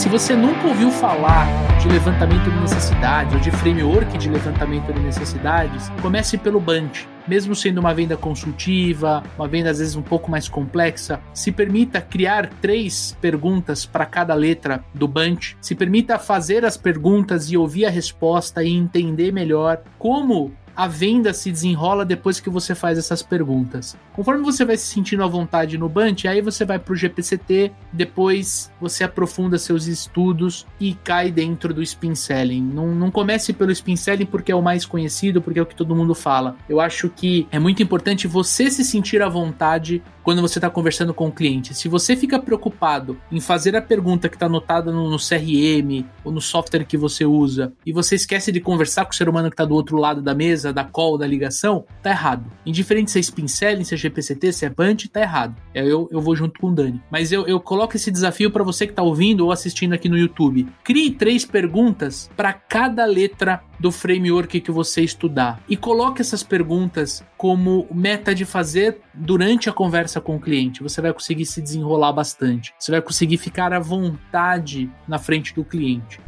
Se você nunca ouviu falar de levantamento de necessidades ou de framework de levantamento de necessidades, comece pelo Bunch. Mesmo sendo uma venda consultiva, uma venda às vezes um pouco mais complexa, se permita criar três perguntas para cada letra do Bunch. Se permita fazer as perguntas e ouvir a resposta e entender melhor como a venda se desenrola depois que você faz essas perguntas. Conforme você vai se sentindo à vontade no Bunch, aí você vai para o GPCT, depois você aprofunda seus estudos e cai dentro do Spin Selling. Não, não comece pelo Spin Selling porque é o mais conhecido, porque é o que todo mundo fala. Eu acho que é muito importante você se sentir à vontade quando você está conversando com o cliente. Se você fica preocupado em fazer a pergunta que está anotada no, no, CRM ou no software que você usa e você esquece de conversar com o ser humano que está do outro lado da mesa, da call, da ligação, tá errado. Indiferente se é Spin Selling, se é GPCT, se é Bunch, tá errado. É, eu, eu vou junto com o Dani. Mas eu, eu coloco esse desafio para você que está ouvindo ou assistindo aqui no YouTube. Crie três perguntas para cada letra do framework que você estudar e coloque essas perguntas como meta de fazer durante a conversa com o cliente. Você vai conseguir se desenrolar bastante. Você vai conseguir ficar à vontade na frente do cliente.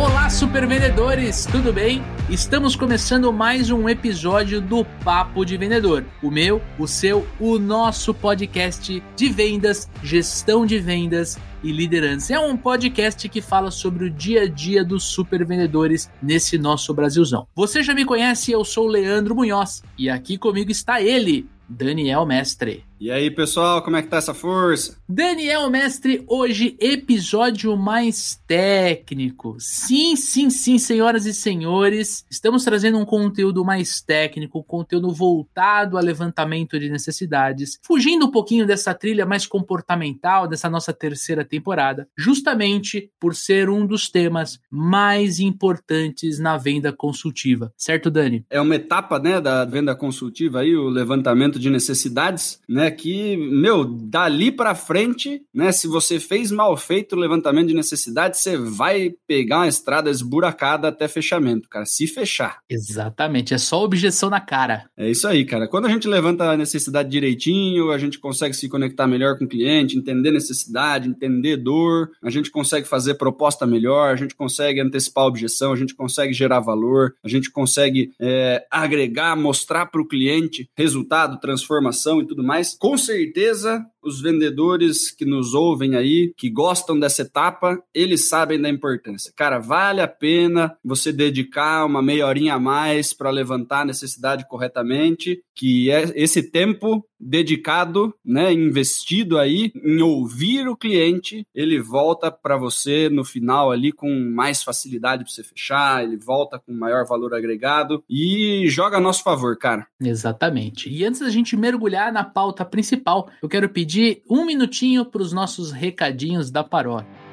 Olá, super vendedores, tudo bem? Estamos começando mais um episódio do Papo de Vendedor. O meu, o seu, o nosso podcast de vendas, gestão de vendas e liderança. É um podcast que fala sobre o dia a dia dos super vendedores nesse nosso Brasilzão. Você já me conhece, eu sou o Leandro Munhoz e aqui comigo está ele, Daniel Mestre. E aí, pessoal, como é que tá essa força? Daniel Mestre, hoje episódio mais técnico. Sim, sim, sim, senhoras e senhores, estamos trazendo um conteúdo mais técnico, conteúdo voltado a levantamento de necessidades, fugindo um pouquinho dessa trilha mais comportamental dessa nossa terceira temporada, justamente por ser um dos temas mais importantes na venda consultiva. Certo, Dani? É uma etapa, né, da venda consultiva aí, o levantamento de necessidades, né? Que, meu, dali para frente, né, se você fez mal feito o levantamento de necessidade, você vai pegar uma estrada esburacada até fechamento, cara, se fechar. Exatamente, é só objeção na cara. É isso aí, cara. Quando a gente levanta a necessidade direitinho, a gente consegue se conectar melhor com o cliente, entender necessidade, entender dor, a gente consegue fazer proposta melhor, a gente consegue antecipar a objeção, a gente consegue gerar valor, a gente consegue é, agregar, mostrar para o cliente resultado, transformação e tudo mais com certeza os vendedores que nos ouvem aí, que gostam dessa etapa, eles sabem da importância. Cara, vale a pena você dedicar uma meia horinha a mais para levantar a necessidade corretamente, que é esse tempo dedicado, né, investido aí em ouvir o cliente, ele volta para você no final ali com mais facilidade para você fechar, ele volta com maior valor agregado e joga a nosso favor, cara. Exatamente. E antes da gente mergulhar na pauta principal, eu quero pedir um minutinho para os nossos recadinhos da paróquia.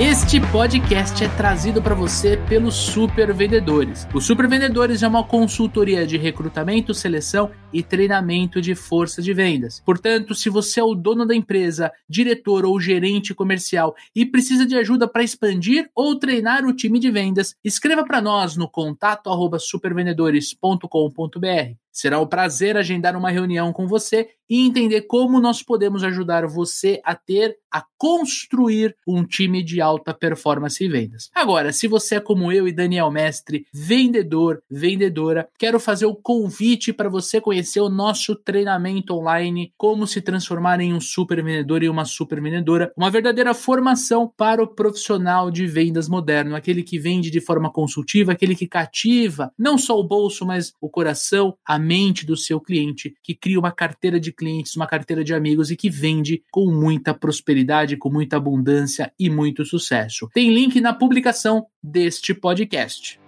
Este podcast é trazido para você pelos Super Vendedores. Os Super Vendedores é uma consultoria de recrutamento, seleção e treinamento de força de vendas. Portanto, se você é o dono da empresa, diretor ou gerente comercial e precisa de ajuda para expandir ou treinar o time de vendas, escreva para nós no contato@supervendedores.com.br. Será um prazer agendar uma reunião com você e entender como nós podemos ajudar você a ter, a construir um time de alta performance e vendas. Agora, se você é como eu e Daniel Mestre, vendedor, vendedora, quero fazer o convite para você conhecer o nosso treinamento online, como se transformar em um super vendedor e uma super vendedora, uma verdadeira formação para o profissional de vendas moderno, aquele que vende de forma consultiva, aquele que cativa não só o bolso, mas o coração, a mente do seu cliente, que cria uma carteira de clientes, uma carteira de amigos e que vende com muita prosperidade, com muita abundância e muito sucesso. Tem link na publicação deste podcast.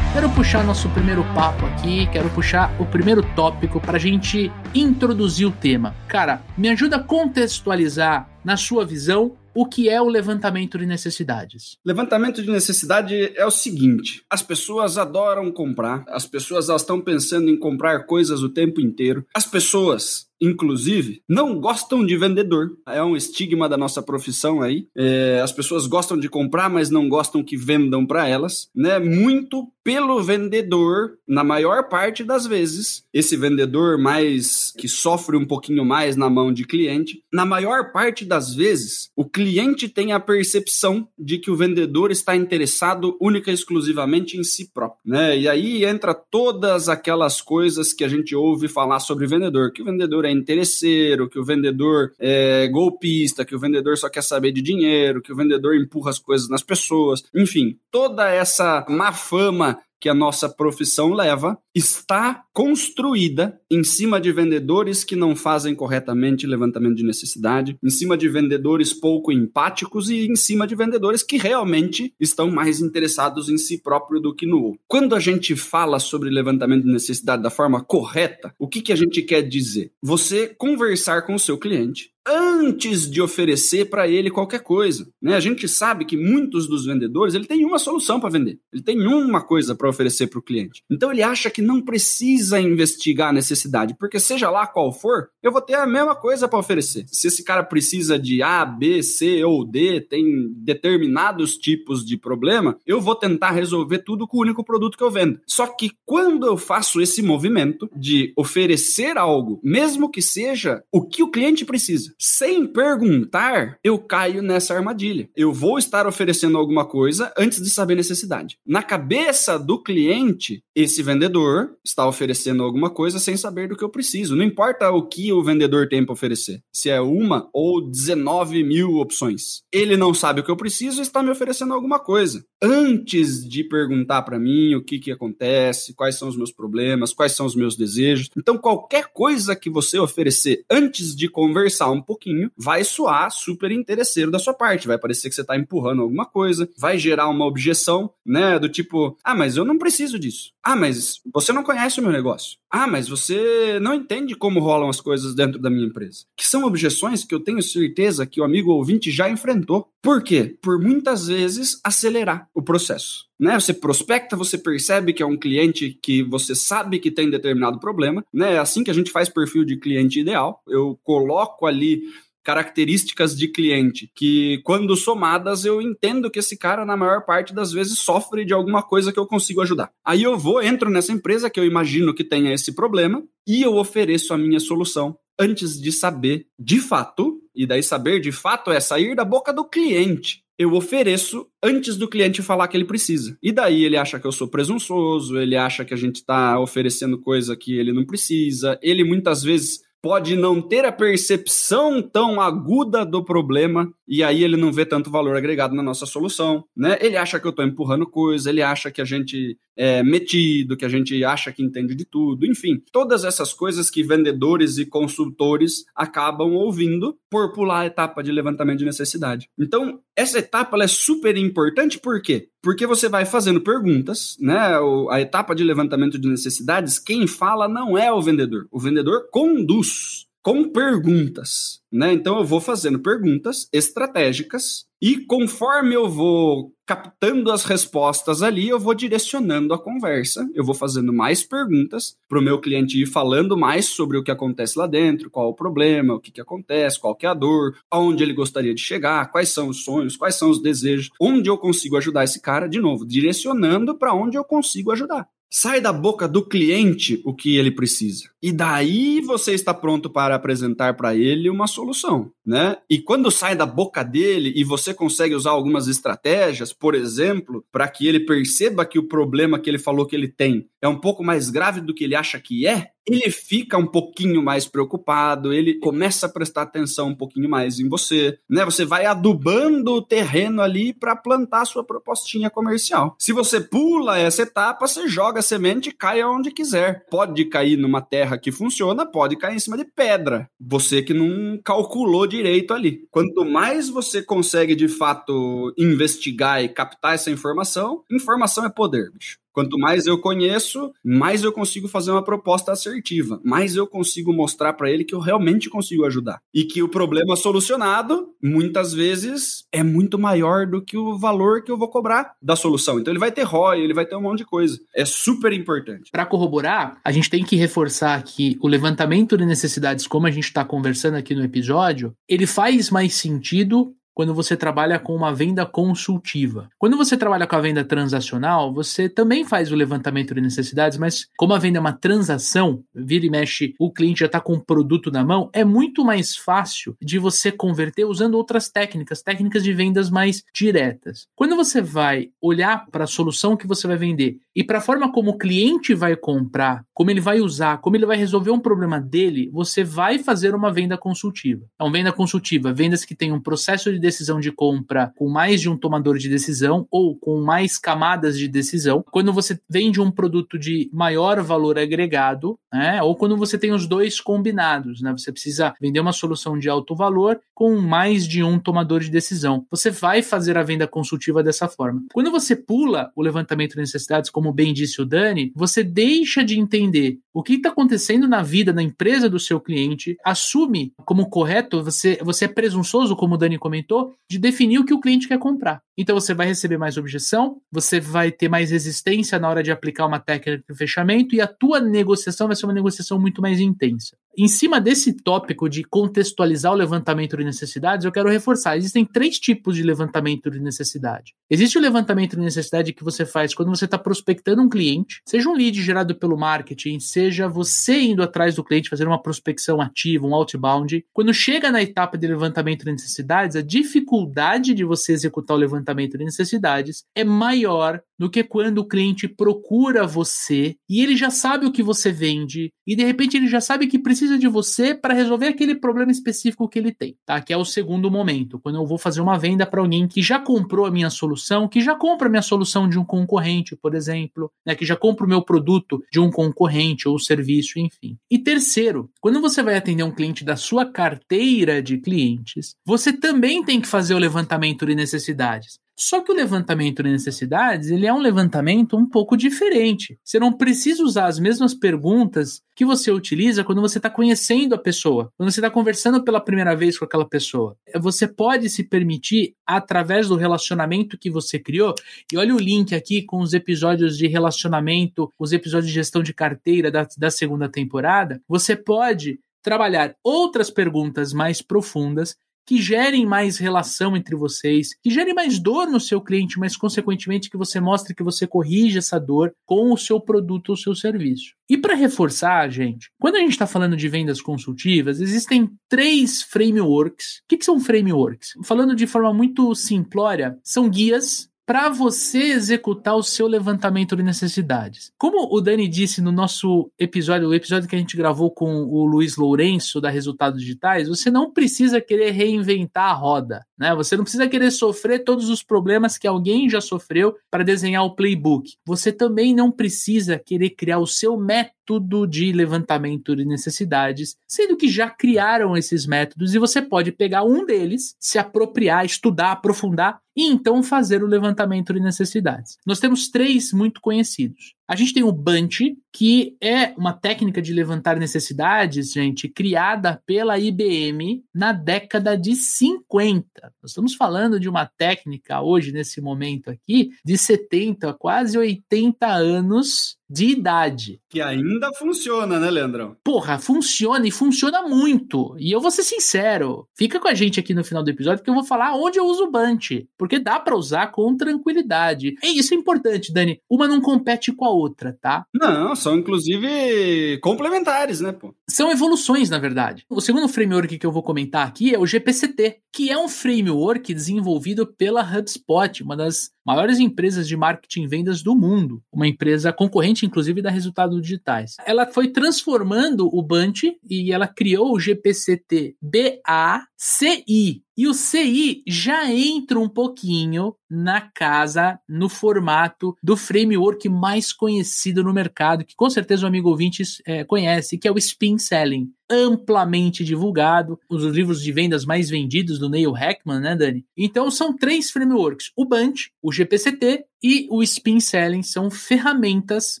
Quero puxar nosso primeiro papo aqui, quero puxar o primeiro tópico para a gente introduzir o tema. Cara, me ajuda a contextualizar, na sua visão, o que é o levantamento de necessidades? Levantamento de necessidade é o seguinte: as pessoas adoram comprar, as pessoas estão pensando em comprar coisas o tempo inteiro, as pessoas inclusive, não gostam de vendedor. É um estigma da nossa profissão aí. É, as pessoas gostam de comprar, mas não gostam que vendam para elas, né? Muito pelo vendedor, na maior parte das vezes, esse vendedor mais que sofre um pouquinho mais na mão de cliente, na maior parte das vezes, o cliente tem a percepção de que o vendedor está interessado única e exclusivamente em si próprio, né? E aí entra todas aquelas coisas que a gente ouve falar sobre vendedor, que o vendedor é interesseiro, que o vendedor é golpista, que o vendedor só quer saber de dinheiro, que o vendedor empurra as coisas nas pessoas, enfim, toda essa má fama que a nossa profissão leva está construída em cima de vendedores que não fazem corretamente levantamento de necessidade, em cima de vendedores pouco empáticos e em cima de vendedores que realmente estão mais interessados em si próprio do que no outro. Quando a gente fala sobre levantamento de necessidade da forma correta, o que, que a gente quer dizer? Você conversar com o seu cliente, antes de oferecer para ele qualquer coisa. Né? A gente sabe que muitos dos vendedores ele tem uma solução para vender, ele tem uma coisa para oferecer para o cliente. Então ele acha que não precisa investigar a necessidade, porque seja lá qual for, eu vou ter a mesma coisa para oferecer. Se esse cara precisa de A, B, C ou D, tem determinados tipos de problema, eu vou tentar resolver tudo com o único produto que eu vendo. Só que quando eu faço esse movimento de oferecer algo, mesmo que seja o que o cliente precisa, sem perguntar, eu caio nessa armadilha. Eu vou estar oferecendo alguma coisa antes de saber necessidade. Na cabeça do cliente, esse vendedor está oferecendo alguma coisa sem saber do que eu preciso. Não importa o que o vendedor tem para oferecer, se é uma ou 19 mil opções. Ele não sabe o que eu preciso e está me oferecendo alguma coisa. Antes de perguntar para mim o que, que acontece, quais são os meus problemas, quais são os meus desejos. Então, qualquer coisa que você oferecer antes de conversar um pouquinho, vai soar super interesseiro da sua parte. Vai parecer que você está empurrando alguma coisa, vai gerar uma objeção, né? Do tipo, ah, mas eu não preciso disso. Ah, mas você não conhece o meu negócio. Ah, mas você não entende como rolam as coisas dentro da minha empresa. Que são objeções que eu tenho certeza que o amigo ouvinte já enfrentou. Por quê? Por muitas vezes acelerar o processo. Né? Você prospecta, você percebe que é um cliente que você sabe que tem determinado problema. Né? É assim que a gente faz perfil de cliente ideal. Eu coloco ali características de cliente que, quando somadas, eu entendo que esse cara, na maior parte das vezes, sofre de alguma coisa que eu consigo ajudar. Aí eu vou, entro nessa empresa que eu imagino que tenha esse problema e eu ofereço a minha solução antes de saber de fato, e daí saber de fato é sair da boca do cliente eu ofereço antes do cliente falar que ele precisa. E daí ele acha que eu sou presunçoso, ele acha que a gente está oferecendo coisa que ele não precisa. Ele muitas vezes pode não ter a percepção tão aguda do problema e aí ele não vê tanto valor agregado na nossa solução, né? Ele acha que eu estou empurrando coisa, ele acha que a gente é metido, que a gente acha que entende de tudo, enfim, todas essas coisas que vendedores e consultores acabam ouvindo por pular a etapa de levantamento de necessidade. Então, essa etapa é super importante por quê? Porque você vai fazendo perguntas, né? A etapa de levantamento de necessidades, quem fala não é o vendedor. O vendedor conduz com perguntas, né? Então eu vou fazendo perguntas estratégicas e conforme eu vou captando as respostas ali, eu vou direcionando a conversa, eu vou fazendo mais perguntas para o meu cliente ir falando mais sobre o que acontece lá dentro, qual o problema, o que, que acontece, qual que é a dor, aonde ele gostaria de chegar, quais são os sonhos, quais são os desejos, onde eu consigo ajudar esse cara, de novo, direcionando para onde eu consigo ajudar. Sai da boca do cliente o que ele precisa. E daí você está pronto para apresentar para ele uma solução, né? E quando sai da boca dele e você consegue usar algumas estratégias, por exemplo, para que ele perceba que o problema que ele falou que ele tem é um pouco mais grave do que ele acha que é, ele fica um pouquinho mais preocupado, ele começa a prestar atenção um pouquinho mais em você, né? Você vai adubando o terreno ali para plantar a sua propostinha comercial. Se você pula essa etapa, você joga a semente e cai aonde quiser. Pode cair numa terra que funciona, pode cair em cima de pedra. Você que não calculou direito ali. Quanto mais você consegue de fato investigar e captar essa informação, informação é poder, bicho. Quanto mais eu conheço, mais eu consigo fazer uma proposta assertiva, mais eu consigo mostrar para ele que eu realmente consigo ajudar. E que o problema solucionado, muitas vezes, é muito maior do que o valor que eu vou cobrar da solução. Então ele vai ter ROI, ele vai ter um monte de coisa. É super importante. Para corroborar, a gente tem que reforçar que o levantamento de necessidades, como a gente está conversando aqui no episódio, ele faz mais sentido quando você trabalha com uma venda consultiva. Quando você trabalha com a venda transacional, você também faz o levantamento de necessidades, mas como a venda é uma transação, vira e mexe, o cliente já está com o produto na mão, é muito mais fácil de você converter usando outras técnicas, técnicas de vendas mais diretas. Quando você vai olhar para a solução que você vai vender e para a forma como o cliente vai comprar, como ele vai usar, como ele vai resolver um problema dele, você vai fazer uma venda consultiva. Então, venda consultiva, vendas que tem um processo de decisão de compra com mais de um tomador de decisão ou com mais camadas de decisão, quando você vende um produto de maior valor agregado, né, ou quando você tem os dois combinados, né, você precisa vender uma solução de alto valor com mais de um tomador de decisão. Você vai fazer a venda consultiva dessa forma. Quando você pula o levantamento de necessidades, como bem disse o Dani, você deixa de entender o que está acontecendo na vida, na empresa do seu cliente, assume como correto, você, você é presunçoso, como o Dani comentou, de definir o que o cliente quer comprar. Então você vai receber mais objeção, você vai ter mais resistência na hora de aplicar uma técnica de fechamento e a tua negociação vai ser uma negociação muito mais intensa. Em cima desse tópico de contextualizar o levantamento de necessidades, eu quero reforçar: existem três tipos de levantamento de necessidade. Existe o levantamento de necessidade que você faz quando você está prospectando um cliente, seja um lead gerado pelo marketing, seja você indo atrás do cliente, fazendo uma prospecção ativa, um outbound. Quando chega na etapa de levantamento de necessidades, a dificuldade de você executar o levantamento de necessidades é maior do que quando o cliente procura você e ele já sabe o que você vende e de repente ele já sabe que precisa de você para resolver aquele problema específico que ele tem, tá? Que é o segundo momento, quando eu vou fazer uma venda para alguém que já comprou a minha solução, que já compra a minha solução de um concorrente, por exemplo, né, que já compra o meu produto de um concorrente ou serviço, enfim. E terceiro, quando você vai atender um cliente da sua carteira de clientes, você também tem que fazer o levantamento de necessidades. Só que o levantamento de necessidades, ele é um levantamento um pouco diferente. Você não precisa usar as mesmas perguntas que você utiliza quando você está conhecendo a pessoa, quando você está conversando pela primeira vez com aquela pessoa. Você pode se permitir, através do relacionamento que você criou, e olha o link aqui com os episódios de relacionamento, os episódios de gestão de carteira da, da segunda temporada, você pode trabalhar outras perguntas mais profundas que gerem mais relação entre vocês, que gerem mais dor no seu cliente, mas consequentemente que você mostre que você corrige essa dor com o seu produto ou seu serviço. E para reforçar, gente, quando a gente está falando de vendas consultivas, existem três frameworks. O que, que são frameworks? Falando de forma muito simplória, são guias para você executar o seu levantamento de necessidades. Como o Dani disse no nosso episódio, o episódio que a gente gravou com o Luiz Lourenço da Resultados Digitais, você não precisa querer reinventar a roda, né? Você não precisa querer sofrer todos os problemas que alguém já sofreu para desenhar o playbook. Você também não precisa querer criar o seu método método de levantamento de necessidades, sendo que já criaram esses métodos e você pode pegar um deles, se apropriar, estudar, aprofundar e então fazer o levantamento de necessidades. Nós temos três muito conhecidos. A gente tem o Bunch, que é uma técnica de levantar necessidades, gente, criada pela IBM na década de 50. Nós estamos falando de uma técnica hoje, nesse momento aqui, de 70, quase 80 anos de idade. Que ainda funciona, né, Leandrão? Porra, funciona e funciona muito. E eu vou ser sincero, fica com a gente aqui no final do episódio que eu vou falar onde eu uso o Bunch, porque dá para usar com tranquilidade. E isso é importante, Dani. Uma não compete com a outra, tá? Não, são inclusive complementares, né, pô? São evoluções, na verdade. O segundo framework que eu vou comentar aqui é o GPCT, que é um framework desenvolvido pela HubSpot, uma das maiores empresas de marketing e vendas do mundo, uma empresa concorrente, inclusive, da Resultados Digitais. Ela foi transformando o Bunch e ela criou o GPCT BACI. E o CI já entra um pouquinho na casa, no formato do framework mais conhecido no mercado, que com certeza o amigo ouvinte é, conhece, que é o Spin Selling. Amplamente divulgado, os livros de vendas mais vendidos do Neil Heckman, né, Dani? Então são três frameworks: o Bunch, o GPCT e o Spin Selling são ferramentas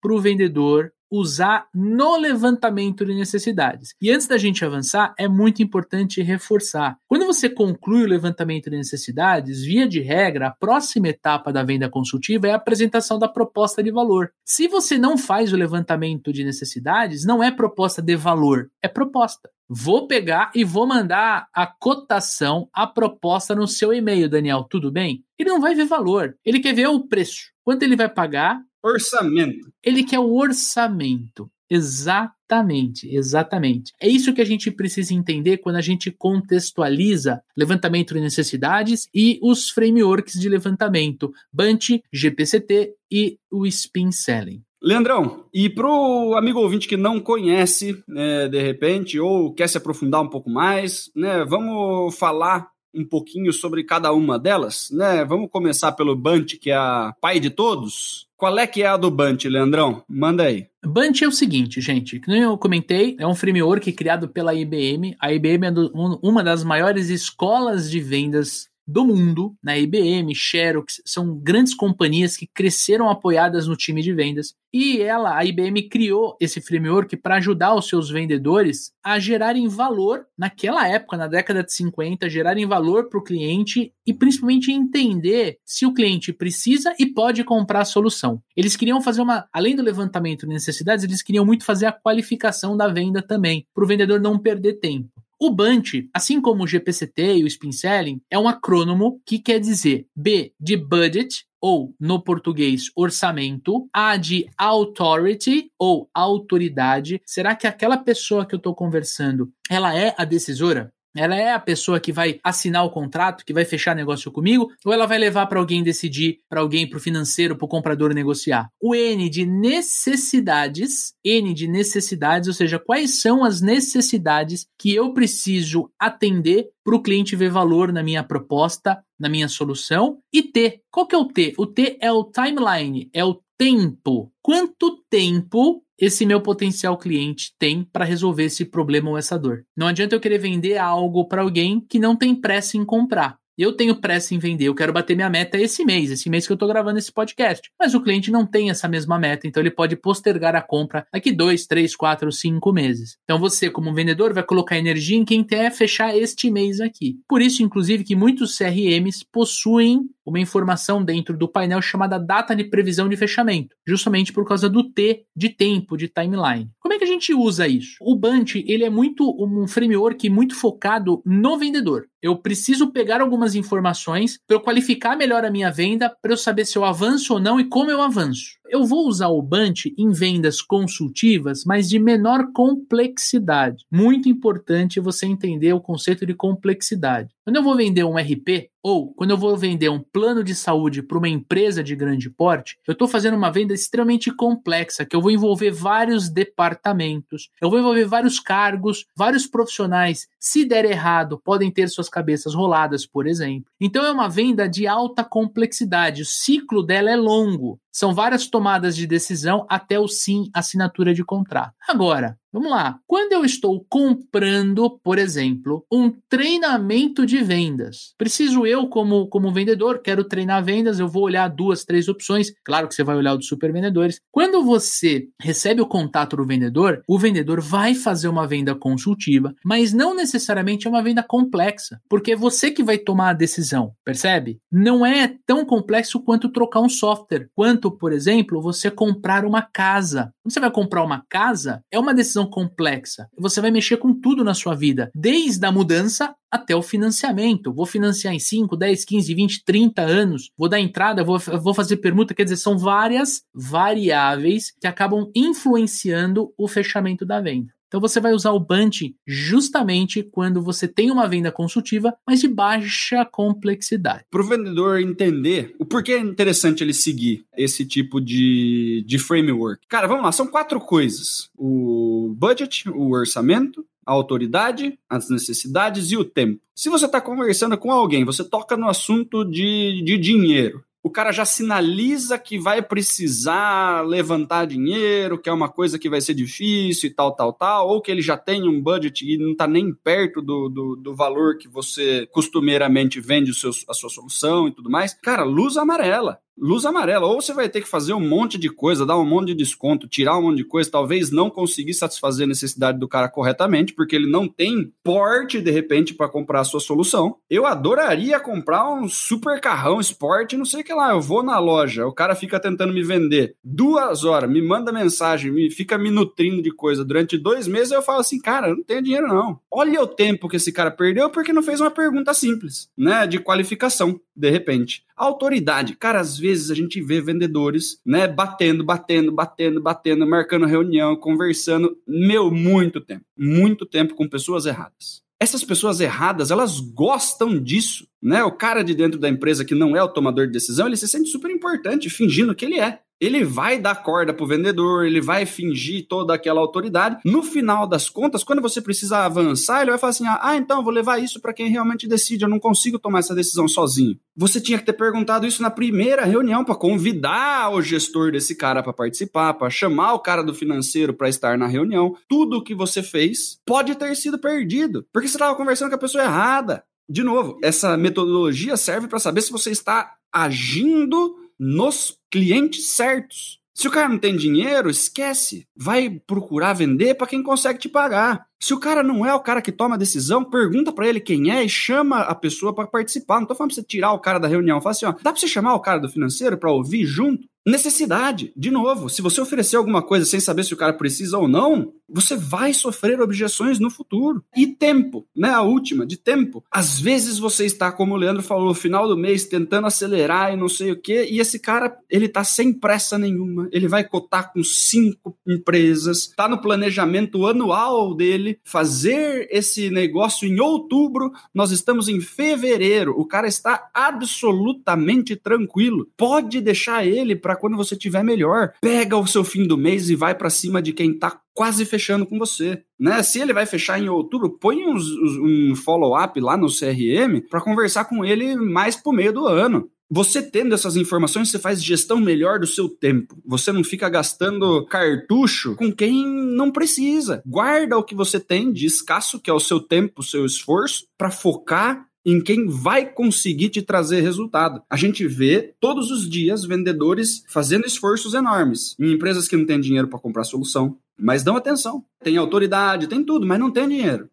para o vendedor usar no levantamento de necessidades. E antes da gente avançar, é muito importante reforçar. Quando você conclui o levantamento de necessidades, via de regra, a próxima etapa da venda consultiva é a apresentação da proposta de valor. Se você não faz o levantamento de necessidades, não é proposta de valor, é proposta. Vou pegar e vou mandar a cotação, a proposta no seu e-mail, Daniel. Tudo bem? Ele não vai ver valor. Ele quer ver o preço. Quanto ele vai pagar Orçamento. Ele quer o orçamento. Exatamente, exatamente. É isso que a gente precisa entender quando a gente contextualiza levantamento de necessidades e os frameworks de levantamento, Bunch, GPCT e o Spin Selling. Leandrão, e para o amigo ouvinte que não conhece, né, de repente, ou quer se aprofundar um pouco mais, né, vamos falar um pouquinho sobre cada uma delas, né? Vamos começar pelo Bunch, que é a pai de todos. Qual é que é a do Bunch, Leandrão? Manda aí. Bunch é o seguinte, gente, que eu comentei, é um framework criado pela IBM. A IBM é do, um, uma das maiores escolas de vendas do mundo, na né? IBM, Xerox, são grandes companhias que cresceram apoiadas no time de vendas. E ela, a IBM, criou esse framework para ajudar os seus vendedores a gerarem valor naquela época, na década de 50, gerarem valor para o cliente e principalmente entender se o cliente precisa e pode comprar a solução. Eles queriam fazer uma, além do levantamento de necessidades, eles queriam muito fazer a qualificação da venda também, para o vendedor não perder tempo. O BUNT, assim como o GPCT e o Spin Selling, é um acrônomo que quer dizer B de budget, ou no português orçamento, A de authority ou autoridade. Será que aquela pessoa que eu estou conversando, ela é a decisora? Ela é a pessoa que vai assinar o contrato, que vai fechar negócio comigo, ou ela vai levar para alguém decidir, para alguém, para o financeiro, para o comprador negociar? O N de necessidades, N de necessidades, ou seja, quais são as necessidades que eu preciso atender para o cliente ver valor na minha proposta, na minha solução. E T, qual que é o T? O T é o timeline, é o tempo. Quanto tempo esse meu potencial cliente tem para resolver esse problema ou essa dor. Não adianta eu querer vender algo para alguém que não tem pressa em comprar. Eu tenho pressa em vender, eu quero bater minha meta esse mês, esse mês que eu estou gravando esse podcast. Mas o cliente não tem essa mesma meta, então ele pode postergar a compra daqui dois, três, quatro, cinco meses. Então você, como vendedor, vai colocar energia em quem quer fechar este mês aqui. Por isso, inclusive, que muitos CRMs possuem uma informação dentro do painel chamada data de previsão de fechamento, justamente por causa do T de tempo, de timeline. Como é que a gente usa isso? O Bunch, ele é muito um framework muito focado no vendedor. Eu preciso pegar algumas informações para eu qualificar melhor a minha venda, para eu saber se eu avanço ou não e como eu avanço. Eu vou usar o Bunch em vendas consultivas, mas de menor complexidade. Muito importante você entender o conceito de complexidade. Quando eu vou vender um RP, ou quando eu vou vender um plano de saúde para uma empresa de grande porte, eu estou fazendo uma venda extremamente complexa, que eu vou envolver vários departamentos, eu vou envolver vários cargos, vários profissionais. Se der errado, podem ter suas cabeças roladas, por exemplo. Então é uma venda de alta complexidade. O ciclo dela é longo. São várias tomadas de decisão até o sim, assinatura de contrato. Agora, vamos lá. Quando eu estou comprando, por exemplo, um treinamento de vendas, preciso eu, como, como vendedor, quero treinar vendas, eu vou olhar duas, três opções. Claro que você vai olhar o dos super vendedores. Quando você recebe o contato do vendedor, o vendedor vai fazer uma venda consultiva, mas não necessariamente é uma venda complexa, porque é você que vai tomar a decisão, percebe? Não é tão complexo quanto trocar um software, quanto por exemplo, você comprar uma casa. Quando você vai comprar uma casa, é uma decisão complexa. Você vai mexer com tudo na sua vida, desde a mudança até o financiamento. Vou financiar em 5, 10, 15, 20, 30 anos. Vou dar entrada, vou, vou fazer permuta. Quer dizer, são várias variáveis que acabam influenciando o fechamento da venda. Então você vai usar o Bunch justamente quando você tem uma venda consultiva, mas de baixa complexidade. Para o vendedor entender o porquê é interessante ele seguir esse tipo de, de framework. Cara, vamos lá, são quatro coisas: o budget, o orçamento, a autoridade, as necessidades e o tempo. Se você está conversando com alguém, você toca no assunto de, de dinheiro o cara já sinaliza que vai precisar levantar dinheiro, que é uma coisa que vai ser difícil e tal, tal, tal, ou que ele já tem um budget e não está nem perto do, do, do, valor que você costumeiramente vende o seu, a sua solução e tudo mais. Cara, luz amarela luz amarela. Ou você vai ter que fazer um monte de coisa, dar um monte de desconto, tirar um monte de coisa, talvez não conseguir satisfazer a necessidade do cara corretamente, porque ele não tem porte, de repente, para comprar a sua solução. Eu adoraria comprar um super carrão esporte, não sei o que lá. Eu vou na loja, o cara fica tentando me vender duas horas, me manda mensagem, me fica me nutrindo de coisa durante dois meses, eu falo assim, cara, não tenho dinheiro não. Olha o tempo que esse cara perdeu porque não fez uma pergunta simples, né, de qualificação, de repente. Autoridade, cara, às vezes a gente vê vendedores, né, batendo, batendo, batendo, batendo, marcando reunião, conversando, meu, muito tempo, muito tempo com pessoas erradas. Essas pessoas erradas, elas gostam disso, né? O cara de dentro da empresa que não é o tomador de decisão, ele se sente super importante, fingindo que ele é ele vai dar corda pro vendedor, ele vai fingir toda aquela autoridade. No final das contas, quando você precisa avançar, ele vai falar assim: ah, então, vou levar isso para quem realmente decide, eu não consigo tomar essa decisão sozinho. Você tinha que ter perguntado isso na primeira reunião para convidar o gestor desse cara para participar, para chamar o cara do financeiro para estar na reunião. Tudo o que você fez pode ter sido perdido, porque você estava conversando com a pessoa errada. De novo, essa metodologia serve para saber se você está agindo nos clientes certos. Se o cara não tem dinheiro, esquece. Vai procurar vender para quem consegue te pagar. Se o cara não é o cara que toma a decisão, pergunta para ele quem é e chama a pessoa para participar. Não tô falando pra você tirar o cara da reunião. Fala assim, ó, dá pra você chamar o cara do financeiro para ouvir junto? Necessidade, de novo, se você oferecer alguma coisa sem saber se o cara precisa ou não, você vai sofrer objeções no futuro. E tempo, né? A última, de tempo. Às vezes você está, como o Leandro falou, no final do mês tentando acelerar e não sei o quê, e esse cara, ele tá sem pressa nenhuma. Ele vai cotar com cinco empresas, tá no planejamento anual dele, fazer esse negócio em outubro, nós estamos em fevereiro. O cara está absolutamente tranquilo. Pode deixar ele para quando você tiver melhor. Pega o seu fim do mês e vai para cima de quem tá quase fechando com você. Né? Se ele vai fechar em outubro, põe uns, um follow-up lá no CRM para conversar com ele mais pro meio do ano. Você tendo essas informações, você faz gestão melhor do seu tempo. Você não fica gastando cartucho com quem não precisa. Guarda o que você tem de escasso, que é o seu tempo, o seu esforço, para focar em quem vai conseguir te trazer resultado. A gente vê todos os dias vendedores fazendo esforços enormes em empresas que não têm dinheiro para comprar solução, mas dão atenção. Tem autoridade, tem tudo, mas não tem dinheiro,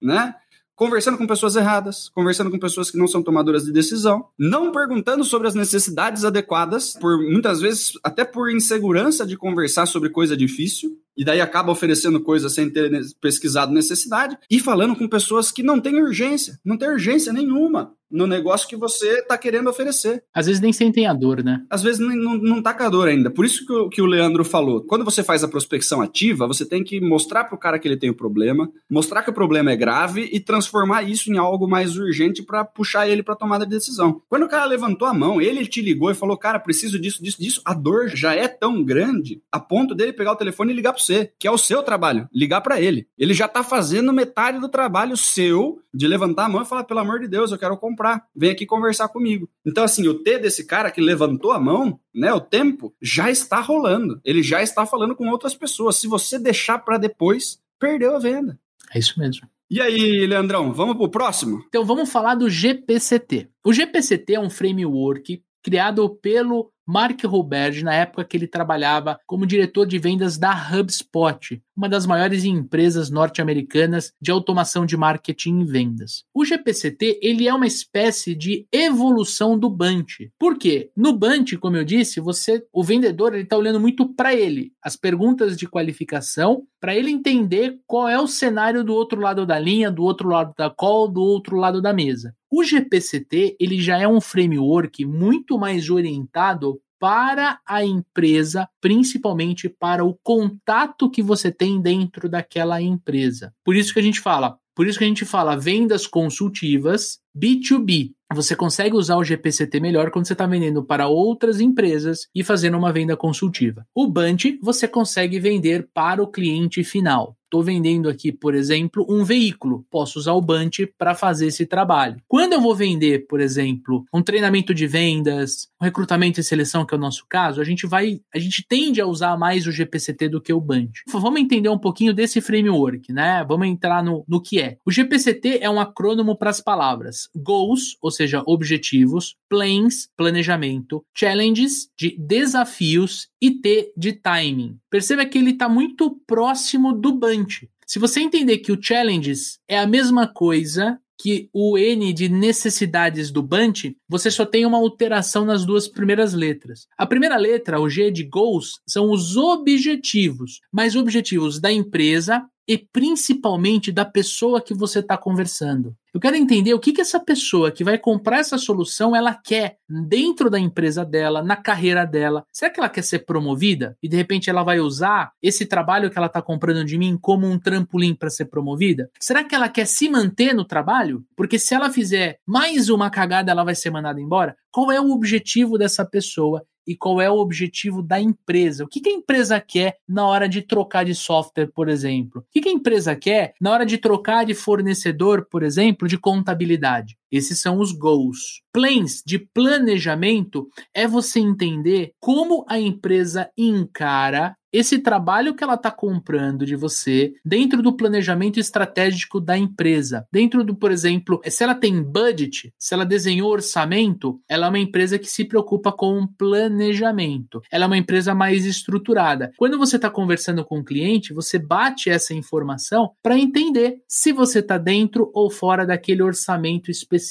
né? Conversando com pessoas erradas, conversando com pessoas que não são tomadoras de decisão, não perguntando sobre as necessidades adequadas, por muitas vezes até por insegurança de conversar sobre coisa difícil, e daí acaba oferecendo coisas sem ter pesquisado necessidade, e falando com pessoas que não têm urgência, não tem urgência nenhuma no negócio que você está querendo oferecer. Às vezes nem sentem a dor, né? Às vezes não, não tá com a dor ainda. Por isso que o, que o Leandro falou. Quando você faz a prospecção ativa, você tem que mostrar pro cara que ele tem o problema, mostrar que o problema é grave e transformar isso em algo mais urgente para puxar ele para tomada de decisão. Quando o cara levantou a mão, ele te ligou e falou: "Cara, preciso disso, disso, disso". A dor já é tão grande a ponto dele pegar o telefone e ligar para você, que é o seu trabalho, ligar para ele. Ele já tá fazendo metade do trabalho seu de levantar a mão e falar: "Pelo amor de Deus, eu quero comprar comprar, vem aqui conversar comigo. Então, assim, o T desse cara que levantou a mão, né, o tempo, já está rolando. Ele já está falando com outras pessoas. Se você deixar para depois, perdeu a venda. É isso mesmo. E aí, Leandrão, vamos pro próximo? Então vamos falar do GPCT. O GPCT é um framework criado pelo Mark Roberge na época que ele trabalhava como diretor de vendas da HubSpot, uma das maiores empresas norte-americanas de automação de marketing e vendas. O GPCT ele é uma espécie de evolução do Bunch. Por quê? No Bunch, como eu disse, você, o vendedor está olhando muito para ele, as perguntas de qualificação, para ele entender qual é o cenário do outro lado da linha, do outro lado da call, do outro lado da mesa. O GPCT ele já é um framework muito mais orientado para a empresa, principalmente para o contato que você tem dentro daquela empresa. Por isso que a gente fala, por isso que a gente fala vendas consultivas B2B. Você consegue usar o GPCT melhor quando você está vendendo para outras empresas e fazendo uma venda consultiva. O Bunch você consegue vender para o cliente final. Estou vendendo aqui, por exemplo, um veículo. Posso usar o Bunch para fazer esse trabalho. Quando eu vou vender, por exemplo, um treinamento de vendas, um recrutamento e seleção, que é o nosso caso, a gente vai, a gente tende a usar mais o GPCT do que o Bunch. Vamos entender um pouquinho desse framework, né? Vamos entrar no, no que é. O GPCT é um acrônimo para as palavras goals, ou seja, objetivos, plans, planejamento, challenges, de desafios e T de timing. Perceba que ele está muito próximo do Bunch. Se você entender que o challenges é a mesma coisa que o N de necessidades do Bunch, você só tem uma alteração nas duas primeiras letras. A primeira letra, o G de goals, são os objetivos, mas objetivos da empresa e principalmente da pessoa que você está conversando. Eu quero entender o que, que essa pessoa que vai comprar essa solução ela quer dentro da empresa dela, na carreira dela. Será que ela quer ser promovida e de repente ela vai usar esse trabalho que ela está comprando de mim como um trampolim para ser promovida? Será que ela quer se manter no trabalho? Porque se ela fizer mais uma cagada, ela vai ser mandada embora? Qual é o objetivo dessa pessoa e qual é o objetivo da empresa. O que, que a empresa quer na hora de trocar de software, por exemplo? O que, que a empresa quer na hora de trocar de fornecedor, por exemplo, de contabilidade? Esses são os goals. Plans de planejamento é você entender como a empresa encara esse trabalho que ela está comprando de você dentro do planejamento estratégico da empresa. Dentro do, por exemplo, se ela tem budget, se ela desenhou orçamento, ela é uma empresa que se preocupa com planejamento. Ela é uma empresa mais estruturada. Quando você está conversando com o cliente, você bate essa informação para entender se você está dentro ou fora daquele orçamento específico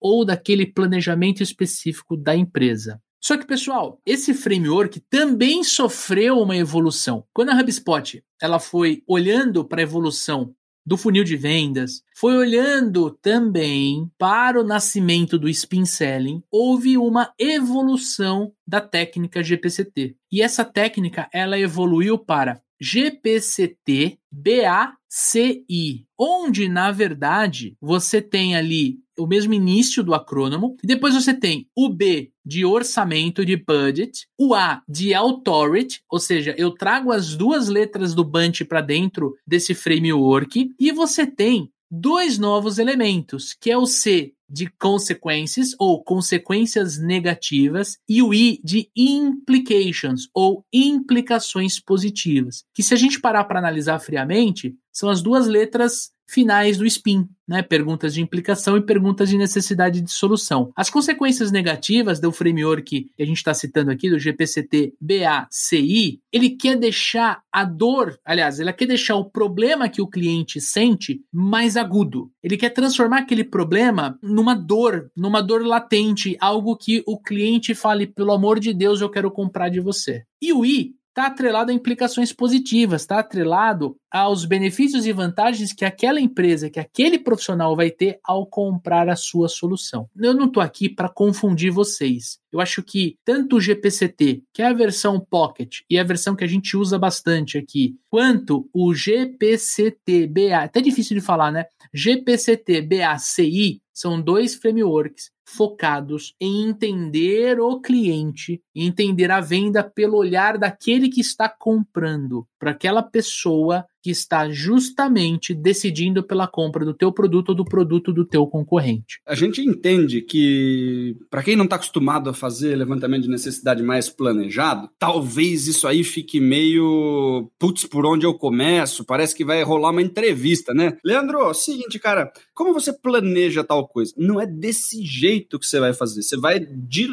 ou daquele planejamento específico da empresa. Só que, pessoal, esse framework também sofreu uma evolução. Quando a HubSpot ela foi olhando para a evolução do funil de vendas, foi olhando também para o nascimento do spin selling, houve uma evolução da técnica GPCT. E essa técnica ela evoluiu para GPCT BACI, onde na verdade você tem ali o mesmo início do acrônimo, e depois você tem o B de orçamento, de budget, o A de authority, ou seja, eu trago as duas letras do Bunch para dentro desse framework, e você tem dois novos elementos, que é o C de consequências ou consequências negativas e o I de implications ou implicações positivas, que se a gente parar para analisar friamente, são as duas letras finais do SPIN, né? Perguntas de implicação e perguntas de necessidade de solução. As consequências negativas do framework que a gente está citando aqui, do GPCT BACI, ele quer deixar a dor, aliás, ele quer deixar o problema que o cliente sente mais agudo. Ele quer transformar aquele problema numa dor, numa dor latente, algo que o cliente fale, pelo amor de Deus, eu quero comprar de você. E o I está atrelado a implicações positivas, está atrelado aos benefícios e vantagens que aquela empresa, que aquele profissional vai ter ao comprar a sua solução. Eu não estou aqui para confundir vocês. Eu acho que tanto o GPCT, que é a versão Pocket e a versão que a gente usa bastante aqui, quanto o GPCT-BA, até difícil de falar, né? GPCT-BACI são dois frameworks focados em entender o cliente, entender a venda pelo olhar daquele que está comprando, para aquela pessoa que está justamente decidindo pela compra do teu produto ou do produto do teu concorrente. A gente entende que, para quem não está acostumado a fazer levantamento de necessidade mais planejado, talvez isso aí fique meio, putz, por onde eu começo? Parece que vai rolar uma entrevista, né? Leandro, seguinte, cara, como você planeja tal coisa? Não é desse jeito que você vai fazer. Você vai,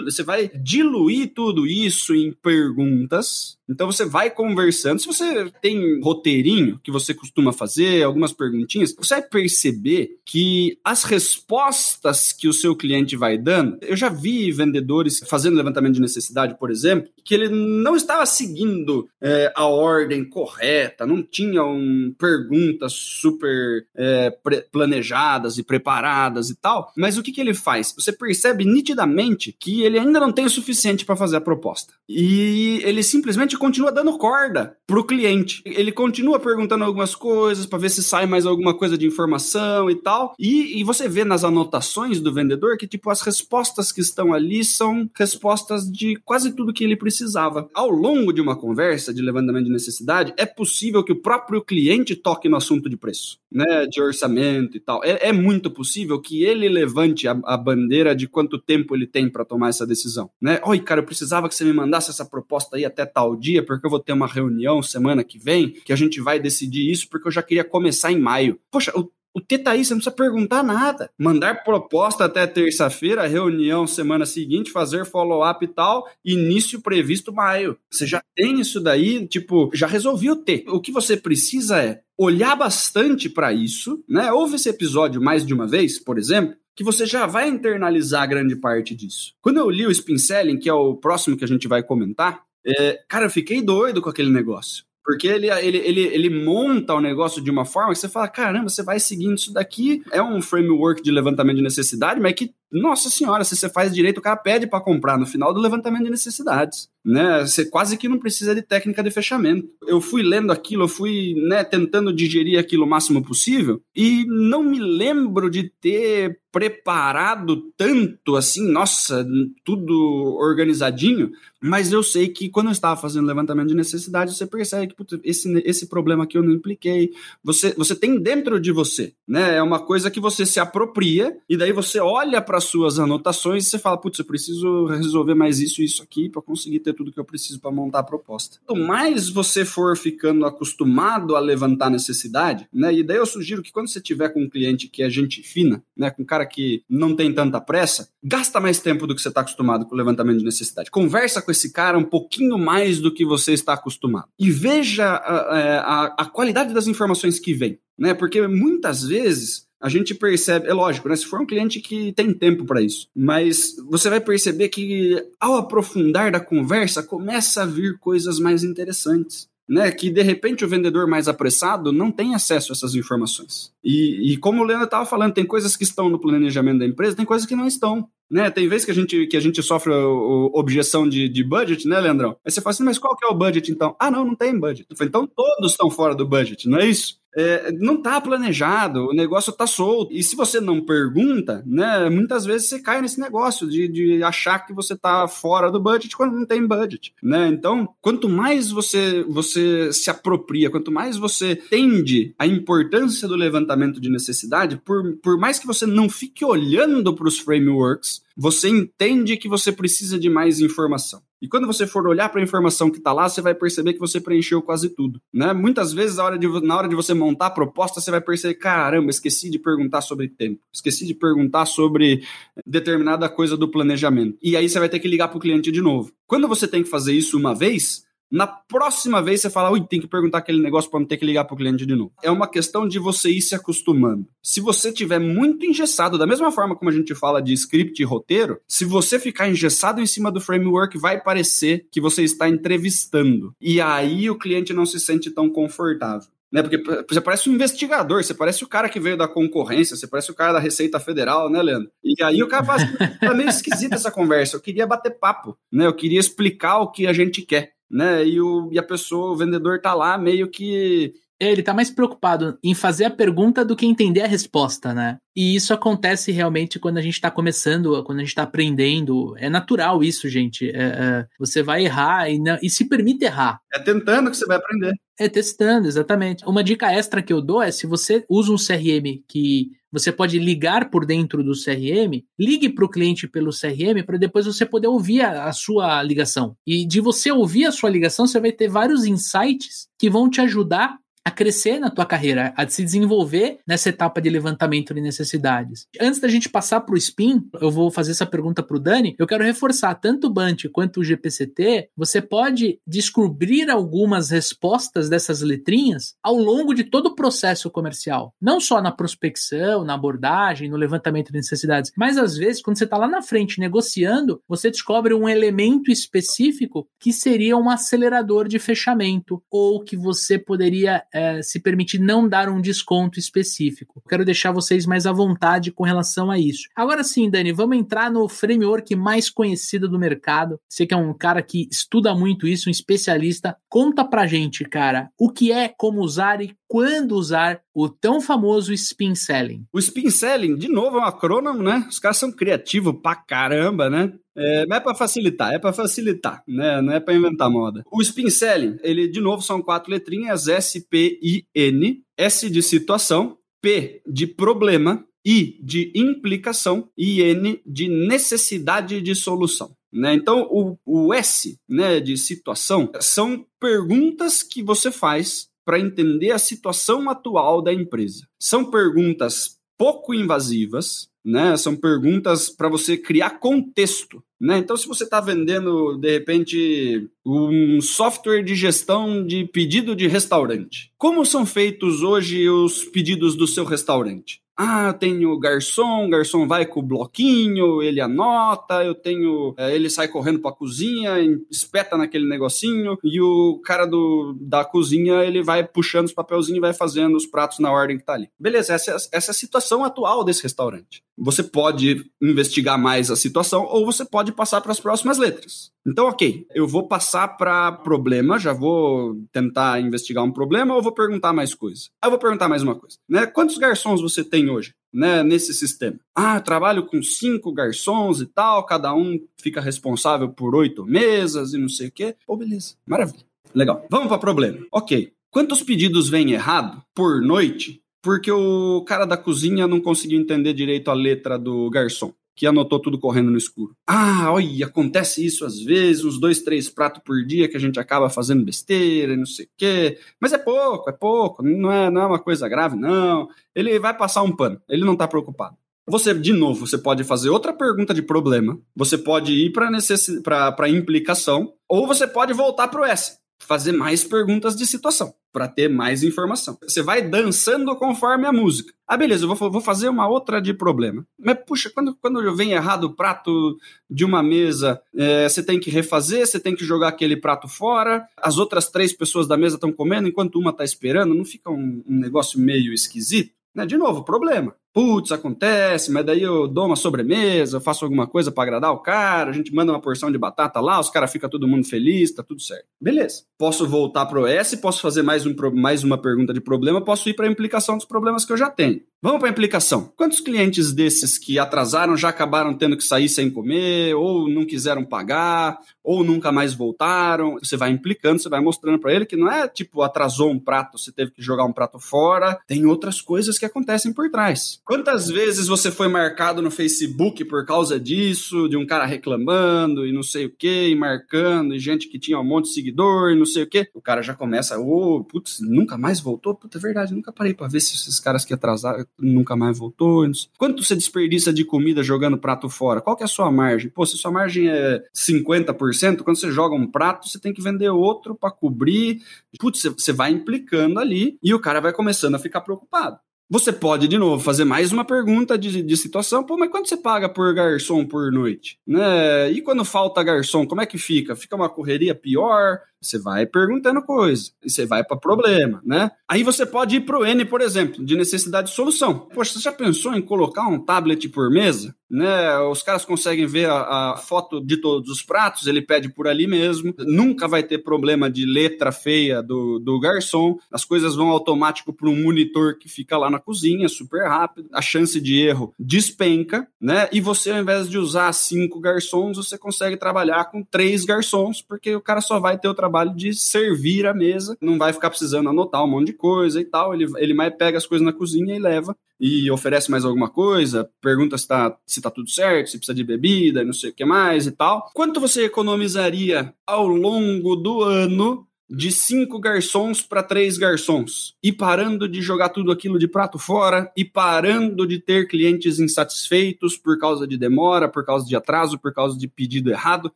você vai diluir tudo isso em perguntas então você vai conversando. Se você tem roteirinho que você costuma fazer, algumas perguntinhas, você vai perceber que as respostas que o seu cliente vai dando. Eu já vi vendedores fazendo levantamento de necessidade, por exemplo, que ele não estava seguindo é, a ordem correta, não tinham perguntas super é, planejadas e preparadas e tal. Mas o que, que ele faz? Você percebe nitidamente que ele ainda não tem o suficiente para fazer a proposta. E ele simplesmente continua dando corda pro cliente. Ele continua perguntando algumas coisas para ver se sai mais alguma coisa de informação e tal. E, e você vê nas anotações do vendedor que, tipo, as respostas que estão ali são respostas de quase tudo que ele precisava. Ao longo de uma conversa de levantamento de necessidade, é possível que o próprio cliente toque no assunto de preço, né? De orçamento e tal. É, é muito possível que ele levante a, a bandeira de quanto tempo ele tem para tomar essa decisão, né? Oi, cara, eu precisava que você me mandasse essa proposta aí até tal dia, porque eu vou ter uma reunião semana que vem, que a gente vai decidir isso, porque eu já queria começar em maio. Poxa, o o T tá aí, você não precisa perguntar nada. Mandar proposta até terça-feira, reunião semana seguinte, fazer follow-up e tal, início previsto maio. Você já tem isso daí, tipo, já resolvi o T. O que você precisa é olhar bastante para isso, né? Ouve esse episódio mais de uma vez, por exemplo, que você já vai internalizar grande parte disso. Quando eu li o Spin Selling, que é o próximo que a gente vai comentar, é, cara, eu fiquei doido com aquele negócio. Porque ele, ele, ele, ele monta o negócio de uma forma que você fala: caramba, você vai seguindo isso daqui. É um framework de levantamento de necessidade, mas que, nossa senhora, se você faz direito, o cara pede para comprar no final do levantamento de necessidades né? Você quase que não precisa de técnica de fechamento. Eu fui lendo aquilo, eu fui né, tentando digerir aquilo o máximo possível e não me lembro de ter preparado tanto assim, nossa, tudo organizadinho, mas eu sei que quando eu estava fazendo levantamento de necessidade, você percebe que putz, esse, esse problema aqui eu não impliquei. Você, você tem dentro de você, né? É uma coisa que você se apropria e daí você olha para suas anotações e você fala, putz, eu preciso resolver mais isso e isso aqui para conseguir ter tudo que eu preciso para montar a proposta. Quanto mais você for ficando acostumado a levantar necessidade, né? E daí eu sugiro que quando você tiver com um cliente que é gente fina, né, com um cara que não tem tanta pressa, gasta mais tempo do que você está acostumado com o levantamento de necessidade. Conversa com esse cara um pouquinho mais do que você está acostumado. E veja a, é, a, a qualidade das informações que vem. Né? Porque muitas vezes a gente percebe, é lógico, né? Se for um cliente que tem tempo para isso, mas você vai perceber que ao aprofundar da conversa começa a vir coisas mais interessantes. Né, que de repente o vendedor mais apressado não tem acesso a essas informações. E, e como o Leandro estava falando, tem coisas que estão no planejamento da empresa, tem coisas que não estão. Né? Tem vezes que a gente, que a gente sofre o, o objeção de, de budget, né, Leandrão? Aí você fala assim, mas qual que é o budget então? Ah, não, não tem budget. Então todos estão fora do budget, não é isso? é, não está planejado, o negócio está solto. E se você não pergunta, né, muitas vezes você cai nesse negócio de, de achar que você está fora do budget quando não tem budget. Né? Então, quanto mais você, você se apropria, quanto mais você entende a importância do levantamento de necessidade, por, por mais que você não fique olhando para os frameworks, você entende que você precisa de mais informação. E quando você for olhar para a informação que está lá, você vai perceber que você preencheu quase tudo. Né? Muitas vezes, hora, de, na hora de você montar a proposta, você vai perceber: caramba, esqueci de perguntar sobre tempo, esqueci de perguntar sobre determinada coisa do planejamento. E aí você vai ter que ligar para o cliente de novo. Quando você tem que fazer isso uma vez, na próxima vez você fala, ui, tem que perguntar aquele negócio para não ter que ligar para o cliente de novo. É uma questão de você ir se acostumando. Se você tiver muito engessado, da mesma forma como a gente fala de script e roteiro, se você ficar engessado em cima do framework, vai parecer que você está entrevistando. E aí o cliente não se sente tão confortável. Né? Porque você parece um investigador, você parece o cara que veio da concorrência, você parece o cara da Receita Federal, né, Leandro? E aí o cara fala assim, tá meio esquisita essa conversa, eu queria bater papo, né? Eu queria explicar o que a gente quer né? E, o, e a pessoa, o vendedor tá lá meio que. Ele tá mais preocupado em fazer a pergunta do que entender a resposta, né? E isso acontece realmente quando a gente está começando, quando a gente está aprendendo. É natural isso, gente. É, é, você vai errar e, não, e se permite errar. É tentando que você vai aprender. É testando, exatamente. Uma dica extra que eu dou é se você usa um CRM que você pode ligar por dentro do CRM, ligue para o cliente pelo CRM para depois você poder ouvir a, a, sua ligação. E de você ouvir a sua ligação, você vai ter vários insights que vão te ajudar a crescer na tua carreira, a se desenvolver nessa etapa de levantamento de necessidades. Antes da gente passar para o SPIN, eu vou fazer essa pergunta para o Dani. Eu quero reforçar tanto o BANT quanto o GPCT. Você pode descobrir algumas respostas dessas letrinhas ao longo de todo o processo comercial, não só na prospecção, na abordagem, no levantamento de necessidades, mas às vezes quando você está lá na frente negociando, você descobre um elemento específico que seria um acelerador de fechamento ou que você poderia é, se permitir não dar um desconto específico. Quero deixar vocês mais à vontade com relação a isso. Agora sim, Dani, vamos entrar no framework mais conhecido do mercado. Você que é um cara que estuda muito isso, um especialista. Conta pra gente, cara, o que é, como usar e quando usar o tão famoso spin selling. O spin selling, de novo, é um acrônimo, né? Os caras são criativos pra caramba, né? É, não é para facilitar, é para facilitar, né? Não é para inventar moda. O spin selling, ele de novo são quatro letrinhas S P I N, S de situação, P de problema, I de implicação e N de necessidade de solução. Né? Então, o, o S né, de situação são perguntas que você faz para entender a situação atual da empresa. São perguntas pouco invasivas, né? São perguntas para você criar contexto, né? Então, se você está vendendo de repente um software de gestão de pedido de restaurante, como são feitos hoje os pedidos do seu restaurante? Ah, tenho o garçom, garçom vai com o bloquinho, ele anota, eu tenho. É, ele sai correndo pra cozinha, espeta naquele negocinho, e o cara do, da cozinha ele vai puxando os papelzinhos e vai fazendo os pratos na ordem que tá ali. Beleza, essa, essa é a situação atual desse restaurante. Você pode investigar mais a situação ou você pode passar para as próximas letras. Então, ok, eu vou passar para problema, já vou tentar investigar um problema ou vou perguntar mais coisa? Eu vou perguntar mais uma coisa, né? Quantos garçons você tem hoje, né, nesse sistema? Ah, eu trabalho com cinco garçons e tal, cada um fica responsável por oito mesas e não sei o quê. Pô, beleza, maravilha, legal. Vamos para problema. Ok, quantos pedidos vêm errado por noite porque o cara da cozinha não conseguiu entender direito a letra do garçom? Que anotou tudo correndo no escuro. Ah, olha, acontece isso às vezes, uns dois, três pratos por dia que a gente acaba fazendo besteira não sei o quê. Mas é pouco, é pouco, não é, não é uma coisa grave, não. Ele vai passar um pano, ele não está preocupado. Você, de novo, você pode fazer outra pergunta de problema, você pode ir para necess... a implicação, ou você pode voltar para o S fazer mais perguntas de situação, para ter mais informação. Você vai dançando conforme a música. Ah, beleza, eu vou, vou fazer uma outra de problema. Mas, puxa, quando, quando vem errado o prato de uma mesa, é, você tem que refazer, você tem que jogar aquele prato fora, as outras três pessoas da mesa estão comendo enquanto uma está esperando, não fica um, um negócio meio esquisito? Né? De novo, problema putz, acontece, mas daí eu dou uma sobremesa, eu faço alguma coisa para agradar o cara, a gente manda uma porção de batata lá, os caras ficam todo mundo feliz, tá tudo certo. Beleza. Posso voltar pro S, posso fazer mais, um, mais uma pergunta de problema, posso ir para a implicação dos problemas que eu já tenho. Vamos para a implicação. Quantos clientes desses que atrasaram já acabaram tendo que sair sem comer, ou não quiseram pagar, ou nunca mais voltaram? Você vai implicando, você vai mostrando para ele que não é tipo atrasou um prato, você teve que jogar um prato fora, tem outras coisas que acontecem por trás. Quantas vezes você foi marcado no Facebook por causa disso, de um cara reclamando e não sei o que, e marcando, e gente que tinha um monte de seguidor e não sei o que? O cara já começa, ô, oh, putz, nunca mais voltou? Puta, é verdade, nunca parei para ver se esses caras que atrasaram nunca mais voltou. Quanto você desperdiça de comida jogando prato fora? Qual que é a sua margem? Pô, se sua margem é 50%, quando você joga um prato, você tem que vender outro para cobrir. Putz, você vai implicando ali e o cara vai começando a ficar preocupado. Você pode, de novo, fazer mais uma pergunta de, de situação. Pô, mas quanto você paga por garçom por noite? Né? E quando falta garçom, como é que fica? Fica uma correria pior? Você vai perguntando coisa, e você vai para problema, né? Aí você pode ir pro N, por exemplo, de necessidade de solução. Poxa, você já pensou em colocar um tablet por mesa? Né? Os caras conseguem ver a, a foto de todos os pratos, ele pede por ali mesmo. Nunca vai ter problema de letra feia do, do garçom. As coisas vão automático para um monitor que fica lá na cozinha, super rápido. A chance de erro despenca, né? E você, ao invés de usar cinco garçons, você consegue trabalhar com três garçons, porque o cara só vai ter o trabalho trabalho de servir a mesa, não vai ficar precisando anotar um monte de coisa e tal. Ele, ele mais pega as coisas na cozinha e leva e oferece mais alguma coisa, pergunta se tá, se tá tudo certo, se precisa de bebida, não sei o que mais e tal. Quanto você economizaria ao longo do ano de cinco garçons para três garçons e parando de jogar tudo aquilo de prato fora e parando de ter clientes insatisfeitos por causa de demora, por causa de atraso, por causa de pedido errado,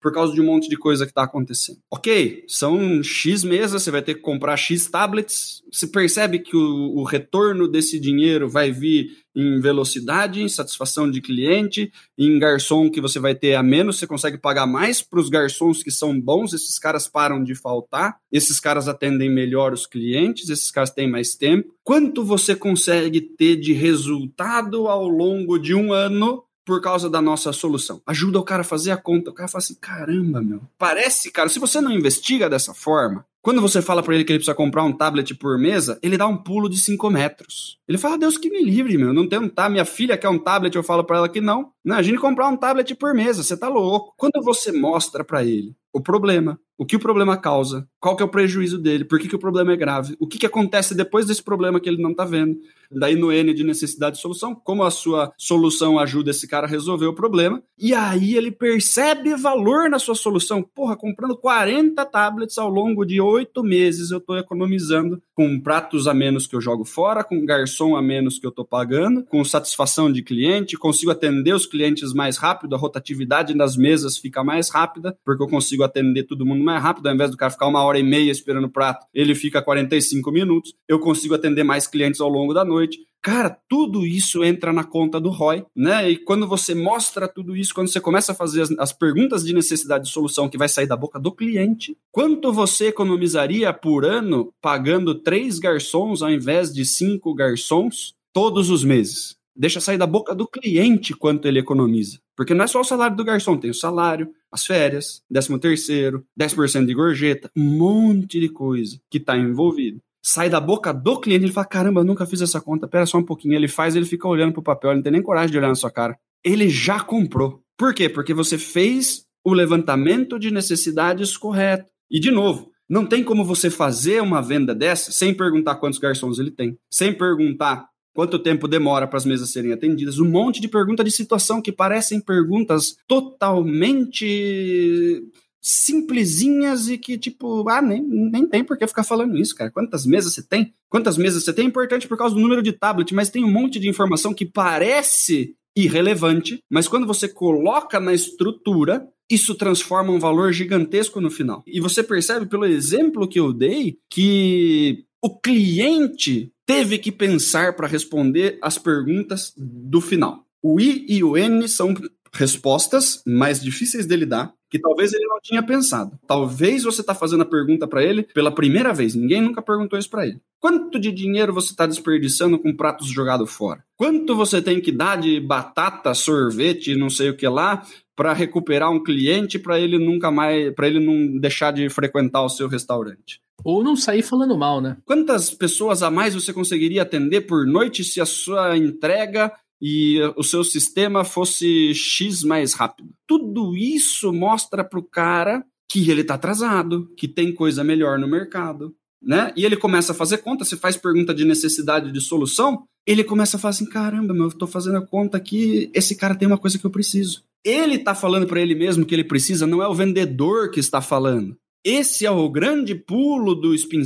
por causa de um monte de coisa que está acontecendo. Ok, são X mesas, você vai ter que comprar X tablets. Você percebe que o, o retorno desse dinheiro vai vir em velocidade, em satisfação de cliente, em garçom que você vai ter a menos, você consegue pagar mais para os garçons que são bons, esses caras param de faltar, esses caras atendem melhor os clientes, esses caras têm mais tempo. Quanto você consegue ter de resultado ao longo de um ano por causa da nossa solução. Ajuda o cara a fazer a conta. O cara fala assim: caramba, meu. Parece, cara, se você não investiga dessa forma, quando você fala para ele que ele precisa comprar um tablet por mesa, ele dá um pulo de 5 metros. Ele fala: Deus que me livre, meu. Não tem um tablet. Minha filha quer um tablet, eu falo para ela que não. Gente comprar um tablet por mesa, você tá louco. Quando você mostra para ele o problema, o que o problema causa, qual que é o prejuízo dele, por que, que o problema é grave, o que, que acontece depois desse problema que ele não está vendo. Daí no N de necessidade de solução, como a sua solução ajuda esse cara a resolver o problema, e aí ele percebe valor na sua solução. Porra, comprando 40 tablets ao longo de oito meses, eu estou economizando com pratos a menos que eu jogo fora, com garçom a menos que eu estou pagando, com satisfação de cliente, consigo atender os clientes mais rápido, a rotatividade das mesas fica mais rápida, porque eu consigo atender todo mundo mais rápido, ao invés do cara ficar uma hora e meia esperando o prato, ele fica 45 minutos. Eu consigo atender mais clientes ao longo da noite. Cara, tudo isso entra na conta do ROI, né? E quando você mostra tudo isso, quando você começa a fazer as, as, perguntas de necessidade de solução que vai sair da boca do cliente, quanto você economizaria por ano pagando três garçons ao invés de cinco garçons todos os meses? Deixa sair da boca do cliente quanto ele economiza. Porque não é só o salário do garçom, tem o salário, as férias, 13 terceiro, 10% de gorjeta, um monte de coisa que está envolvido. Sai da boca do cliente, ele fala, caramba, eu nunca fiz essa conta, pera só um pouquinho. Ele faz, ele fica olhando pro papel, ele não tem nem coragem de olhar na sua cara. Ele já comprou. Por quê? Porque você fez o levantamento de necessidades correto. E, de novo, não tem como você fazer uma venda dessa sem perguntar quantos garçons ele tem, sem perguntar quanto tempo demora para as mesas serem atendidas, um monte de pergunta de situação que parecem perguntas totalmente simplesinhas e que, tipo, ah, nem, nem tem por que ficar falando isso, cara. Quantas mesas você tem? Quantas mesas você tem? É importante por causa do número de tablet, mas tem um monte de informação que parece irrelevante, mas quando você coloca na estrutura, isso transforma um valor gigantesco no final. E você percebe pelo exemplo que eu dei que o cliente teve que pensar para responder as perguntas do final. O I e o N são respostas mais difíceis dele dar, que talvez ele não tinha pensado. Talvez você está fazendo a pergunta para ele pela primeira vez. Ninguém nunca perguntou isso para ele. Quanto de dinheiro você está desperdiçando com pratos jogados fora? Quanto você tem que dar de batata, sorvete, não sei o que lá, para recuperar um cliente para ele nunca mais, para ele não deixar de frequentar o seu restaurante? Ou não sair falando mal, né? Quantas pessoas a mais você conseguiria atender por noite se a sua entrega e o seu sistema fosse X mais rápido? Tudo isso mostra para o cara que ele está atrasado, que tem coisa melhor no mercado. Né? E ele começa a fazer conta, se faz pergunta de necessidade de solução, ele começa a falar assim: caramba, meu, eu tô fazendo a conta aqui, esse cara tem uma coisa que eu preciso. Ele está falando para ele mesmo que ele precisa, não é o vendedor que está falando. Esse é o grande pulo do spin.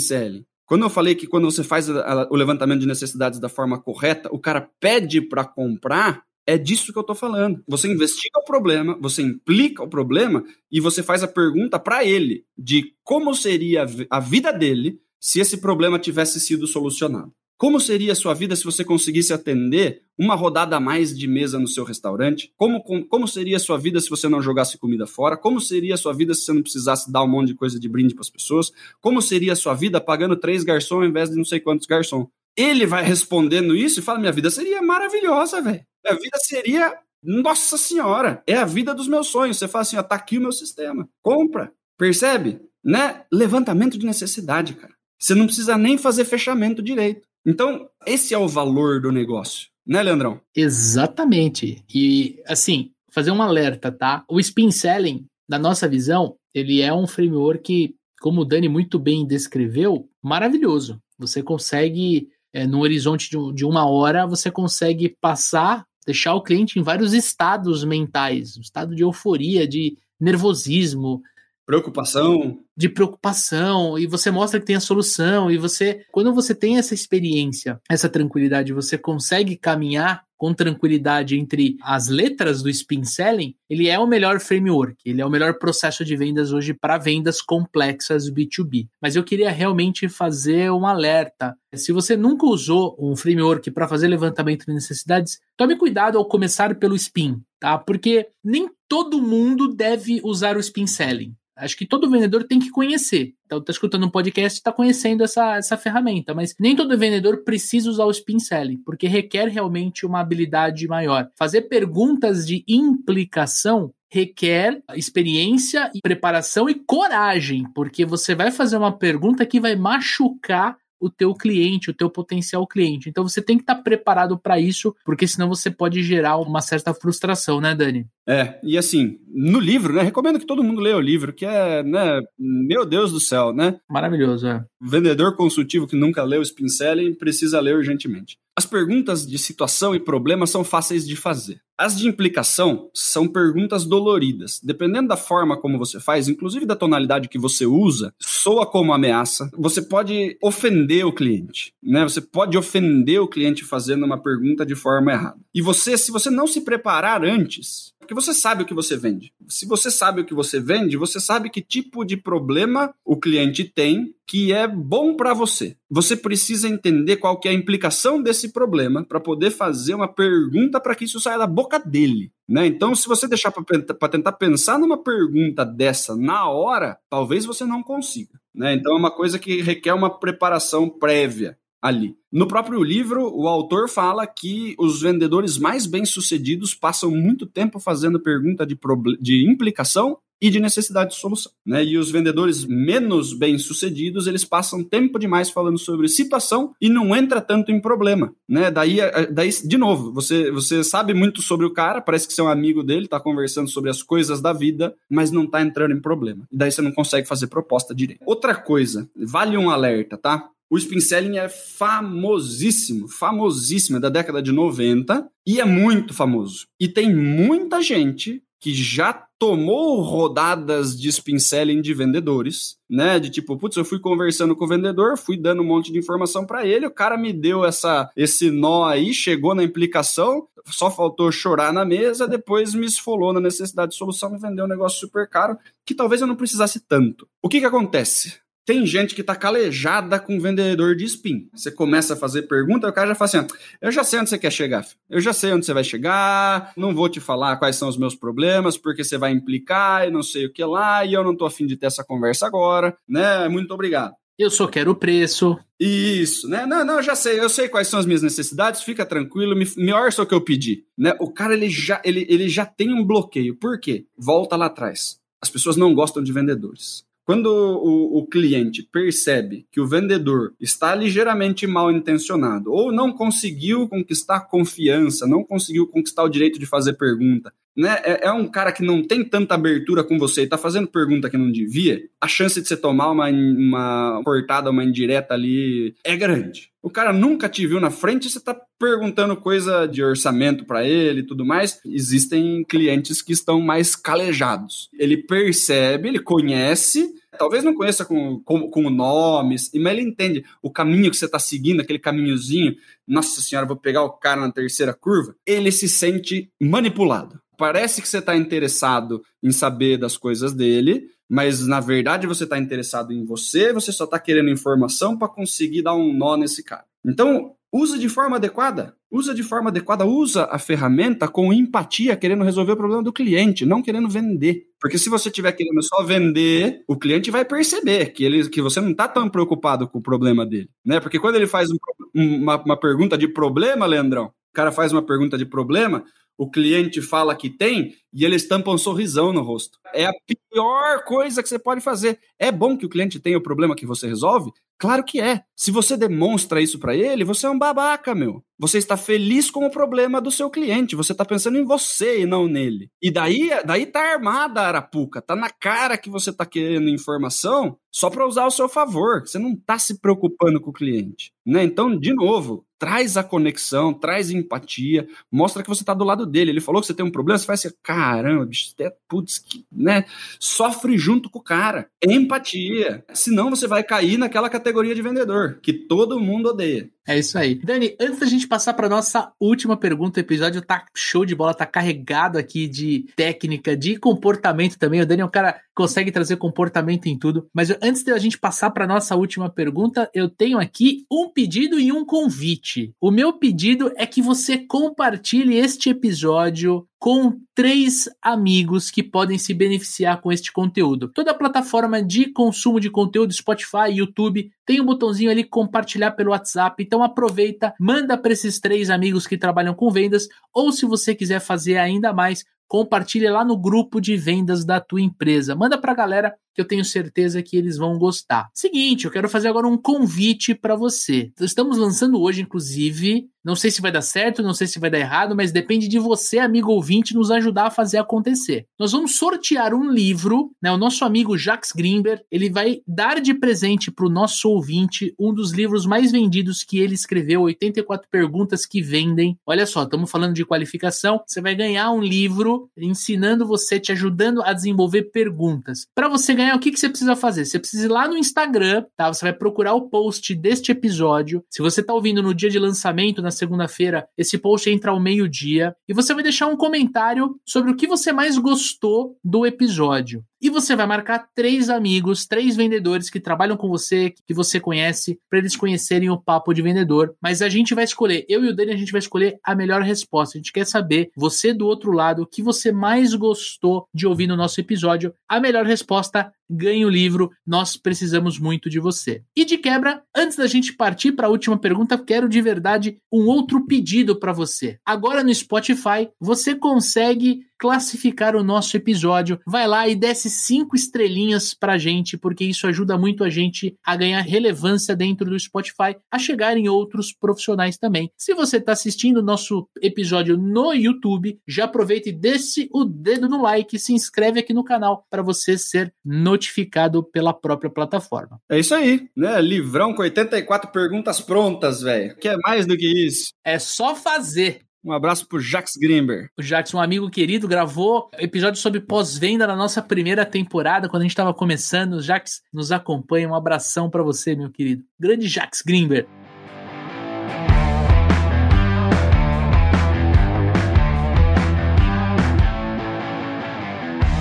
Quando eu falei que quando você faz o levantamento de necessidades da forma correta, o cara pede para comprar, é disso que eu estou falando. Você investiga o problema, você implica o problema e você faz a pergunta para ele de como seria a vida dele se esse problema tivesse sido solucionado. Como seria a sua vida se você conseguisse atender uma rodada a mais de mesa no seu restaurante? Como, como, como seria a sua vida se você não jogasse comida fora? Como seria a sua vida se você não precisasse dar um monte de coisa de brinde para as pessoas? Como seria a sua vida pagando três garçons ao invés de não sei quantos garçons? Ele vai respondendo isso e fala: Minha vida seria maravilhosa, velho. Minha vida seria. Nossa Senhora, é a vida dos meus sonhos. Você fala assim: ó, tá aqui o meu sistema. Compra. Percebe? Né? Levantamento de necessidade, cara. Você não precisa nem fazer fechamento direito. Então, esse é o valor do negócio, né, Leandrão? Exatamente. E, assim, fazer um alerta, tá? O spin selling, na nossa visão, ele é um framework que, como o Dani muito bem descreveu, maravilhoso. Você consegue, é, no horizonte de, de uma hora, você consegue passar, deixar o cliente em vários estados mentais, um estado de euforia, de nervosismo, preocupação. De preocupação, e você mostra que tem a solução, e você, quando você tem essa experiência, essa tranquilidade, você consegue caminhar com tranquilidade entre as letras do Spin Selling, ele é o melhor framework, ele é o melhor processo de vendas hoje para vendas complexas B2B. Mas eu queria realmente fazer um alerta. Se você nunca usou um framework para fazer levantamento de necessidades, tome cuidado ao começar pelo Spin, tá? Porque nem todo mundo deve usar o Spin Selling. Acho que todo vendedor tem que conhecer. Então, tá escutando um podcast está conhecendo essa, essa ferramenta, mas nem todo vendedor precisa usar o spin selling, porque requer realmente uma habilidade maior. Fazer perguntas de implicação requer experiência, preparação e coragem, porque você vai fazer uma pergunta que vai machucar o teu cliente, o teu potencial cliente. Então você tem que estar preparado para isso, porque senão você pode gerar uma certa frustração, né, Dani? É, e assim, no livro, né? Recomendo que todo mundo leia o livro, que é, né? Meu Deus do céu, né? Maravilhoso, é. Vendedor consultivo que nunca leu o Spin Selling precisa ler urgentemente. As perguntas de situação e problema são fáceis de fazer. As de implicação são perguntas doloridas. Dependendo da forma como você faz, inclusive da tonalidade que você usa, soa como ameaça. Você pode ofender o cliente, né? Você pode ofender o cliente fazendo uma pergunta de forma errada. E você, se você não se preparar antes, porque você sabe o que você vende. Se você sabe o que você vende, você sabe que tipo de problema o cliente tem que é bom para você. Você precisa entender qual que é a implicação desse problema para poder fazer uma pergunta para que isso saia da boca dele. Né? Então, se você deixar para tentar pensar numa pergunta dessa na hora, talvez você não consiga. Né? Então, é uma coisa que requer uma preparação prévia ali. No próprio livro, o autor fala que os vendedores mais bem-sucedidos passam muito tempo fazendo pergunta de, de implicação e de necessidade de solução. Né? E os vendedores menos bem-sucedidos, eles passam tempo demais falando sobre situação e não entra tanto em problema. Né? Daí, daí, de novo, você, você sabe muito sobre o cara, parece que você é um amigo dele, está conversando sobre as coisas da vida, mas não está entrando em problema. E daí você não consegue fazer proposta direito. Outra coisa, vale um alerta, tá? O spin selling é famosíssimo, famosíssimo, é da década de 90 e é muito famoso. E tem muita gente que já tomou rodadas de spin selling de vendedores, né? De tipo, putz, eu fui conversando com o vendedor, fui dando um monte de informação para ele, o cara me deu essa esse nó aí, chegou na implicação, só faltou chorar na mesa, depois me esfolou na necessidade de solução e vendeu um negócio super caro que talvez eu não precisasse tanto. O que que acontece? Tem gente que tá calejada com vendedor de spin. Você começa a fazer pergunta, o cara já fala assim: eu já sei onde você quer chegar, eu já sei onde você vai chegar, não vou te falar quais são os meus problemas, porque você vai implicar e não sei o que lá, e eu não tô afim de ter essa conversa agora, né? Muito obrigado. Eu só quero o preço. Isso, né? Não, não, já sei, eu sei quais são as minhas necessidades, fica tranquilo, me, me orça o que eu pedi. Né? O cara, ele já, ele, ele já tem um bloqueio. Por quê? Volta lá atrás. As pessoas não gostam de vendedores. Quando o, o, cliente percebe que o vendedor está ligeiramente mal intencionado ou não conseguiu conquistar confiança, não conseguiu conquistar o direito de fazer pergunta, né? É, é um cara que não tem tanta abertura com você e está fazendo pergunta que não devia, a chance de você tomar uma, uma cortada, uma indireta ali é grande. O cara nunca te viu na frente, você está perguntando coisa de orçamento para ele e tudo mais. Existem clientes que estão mais calejados. Ele percebe, ele conhece, talvez não conheça com, com, com nomes, mas ele entende o caminho que você está seguindo, aquele caminhozinho. Nossa senhora, vou pegar o cara na terceira curva. Ele se sente manipulado. Parece que você está interessado em saber das coisas dele, mas na verdade você está interessado em você, você só está querendo informação para conseguir dar um nó nesse cara. Então, usa de forma adequada. Usa de forma adequada, usa a ferramenta com empatia, querendo resolver o problema do cliente, não querendo vender. Porque se você estiver querendo só vender, o cliente vai perceber que, ele, que você não está tão preocupado com o problema dele. Né? Porque quando ele faz um, uma, uma pergunta de problema, Leandrão, o cara faz uma pergunta de problema, o cliente fala que tem e ele estampa um sorrisão no rosto. É a pior coisa que você pode fazer. É bom que o cliente tenha o problema que você resolve? Claro que é. Se você demonstra isso para ele, você é um babaca, meu. Você está feliz com o problema do seu cliente. Você está pensando em você e não nele. E daí, daí tá armada a arapuca. Tá na cara que você tá querendo informação só para usar ao seu favor. Você não tá se preocupando com o cliente. Né? Então, de novo, traz a conexão, traz empatia, mostra que você está do lado dele. Ele falou que você tem um problema, você faz assim, caramba, bicho, até, putz, que, né? Sofre junto com o cara. Empatia. Senão você vai cair naquela categoria de vendedor que todo mundo odeia. É isso aí. Dani, antes da gente passar para nossa última pergunta, o episódio tá show de bola, tá carregado aqui de técnica, de comportamento também. O Dani é um cara que consegue trazer comportamento em tudo. Mas antes da gente passar para nossa última pergunta, eu tenho aqui um pedido e um convite. O meu pedido é que você compartilhe este episódio com três amigos que podem se beneficiar com este conteúdo. Toda plataforma de consumo de conteúdo, Spotify, YouTube, tem um botãozinho ali compartilhar pelo WhatsApp. Então aproveita, manda para esses três amigos que trabalham com vendas, ou se você quiser fazer ainda mais, compartilha lá no grupo de vendas da tua empresa. Manda para a galera que eu tenho certeza que eles vão gostar. Seguinte, eu quero fazer agora um convite para você. Estamos lançando hoje, inclusive, não sei se vai dar certo, não sei se vai dar errado, mas depende de você, amigo ouvinte, nos ajudar a fazer acontecer. Nós vamos sortear um livro, né? O nosso amigo Jacques Grimber, ele vai dar de presente para o nosso ouvinte um dos livros mais vendidos que ele escreveu, 84 perguntas que vendem. Olha só, estamos falando de qualificação. Você vai ganhar um livro ensinando você, te ajudando a desenvolver perguntas. Para você ganhar o que, que você precisa fazer? Você precisa ir lá no Instagram, tá? Você vai procurar o post deste episódio. Se você tá ouvindo no dia de lançamento, na segunda-feira, esse post entra ao meio-dia. E você vai deixar um comentário sobre o que você mais gostou do episódio. E você vai marcar três amigos, três vendedores que trabalham com você, que você conhece, para eles conhecerem o papo de vendedor. Mas a gente vai escolher, eu e o Dani, a gente vai escolher a melhor resposta. A gente quer saber, você do outro lado, o que você mais gostou de ouvir no nosso episódio. A melhor resposta ganhe o livro. Nós precisamos muito de você. E de quebra, antes da gente partir para a última pergunta, quero de verdade um outro pedido para você. Agora no Spotify, você consegue classificar o nosso episódio. Vai lá e desce cinco estrelinhas pra gente, porque isso ajuda muito a gente a ganhar relevância dentro do Spotify, a chegar em outros profissionais também. Se você está assistindo o nosso episódio no YouTube, já aproveita e desce o dedo no like se inscreve aqui no canal para você ser notificado pela própria plataforma. É isso aí, né? Livrão com 84 perguntas prontas, velho. Que é mais do que isso. É só fazer. Um abraço pro Jax Grimber. O Jax, um amigo querido, gravou episódio sobre pós-venda na nossa primeira temporada, quando a gente estava começando. O Jax nos acompanha. Um abração para você, meu querido. Grande Jax Grimber.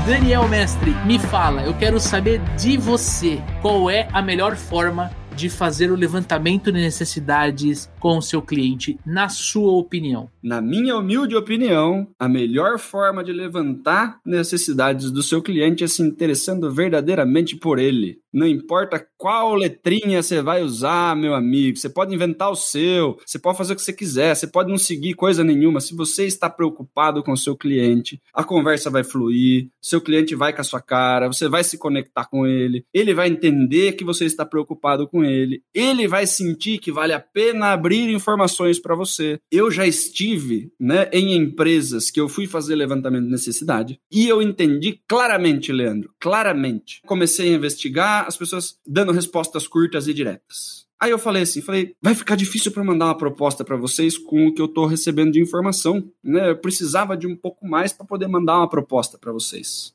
Daniel Mestre, me fala, eu quero saber de você. Qual é a melhor forma de fazer o levantamento de necessidades com o seu cliente, na sua opinião? Na minha humilde opinião, a melhor forma de levantar necessidades do seu cliente é se interessando verdadeiramente por ele. Não importa qual letrinha você vai usar, meu amigo. Você pode inventar o seu, você pode fazer o que você quiser, você pode não seguir coisa nenhuma. Se você está preocupado com o seu cliente, a conversa vai fluir, seu cliente vai com a sua cara, você vai se conectar com ele, ele vai entender que você está preocupado com ele, ele vai sentir que vale a pena abrir informações para você. Eu já estive né, em empresas que eu fui fazer levantamento de necessidade e eu entendi claramente, Leandro, claramente. Comecei a investigar as pessoas dando respostas curtas e diretas. Aí eu falei assim, falei, vai ficar difícil para mandar uma proposta para vocês com o que eu estou recebendo de informação, né? Eu precisava de um pouco mais para poder mandar uma proposta para vocês.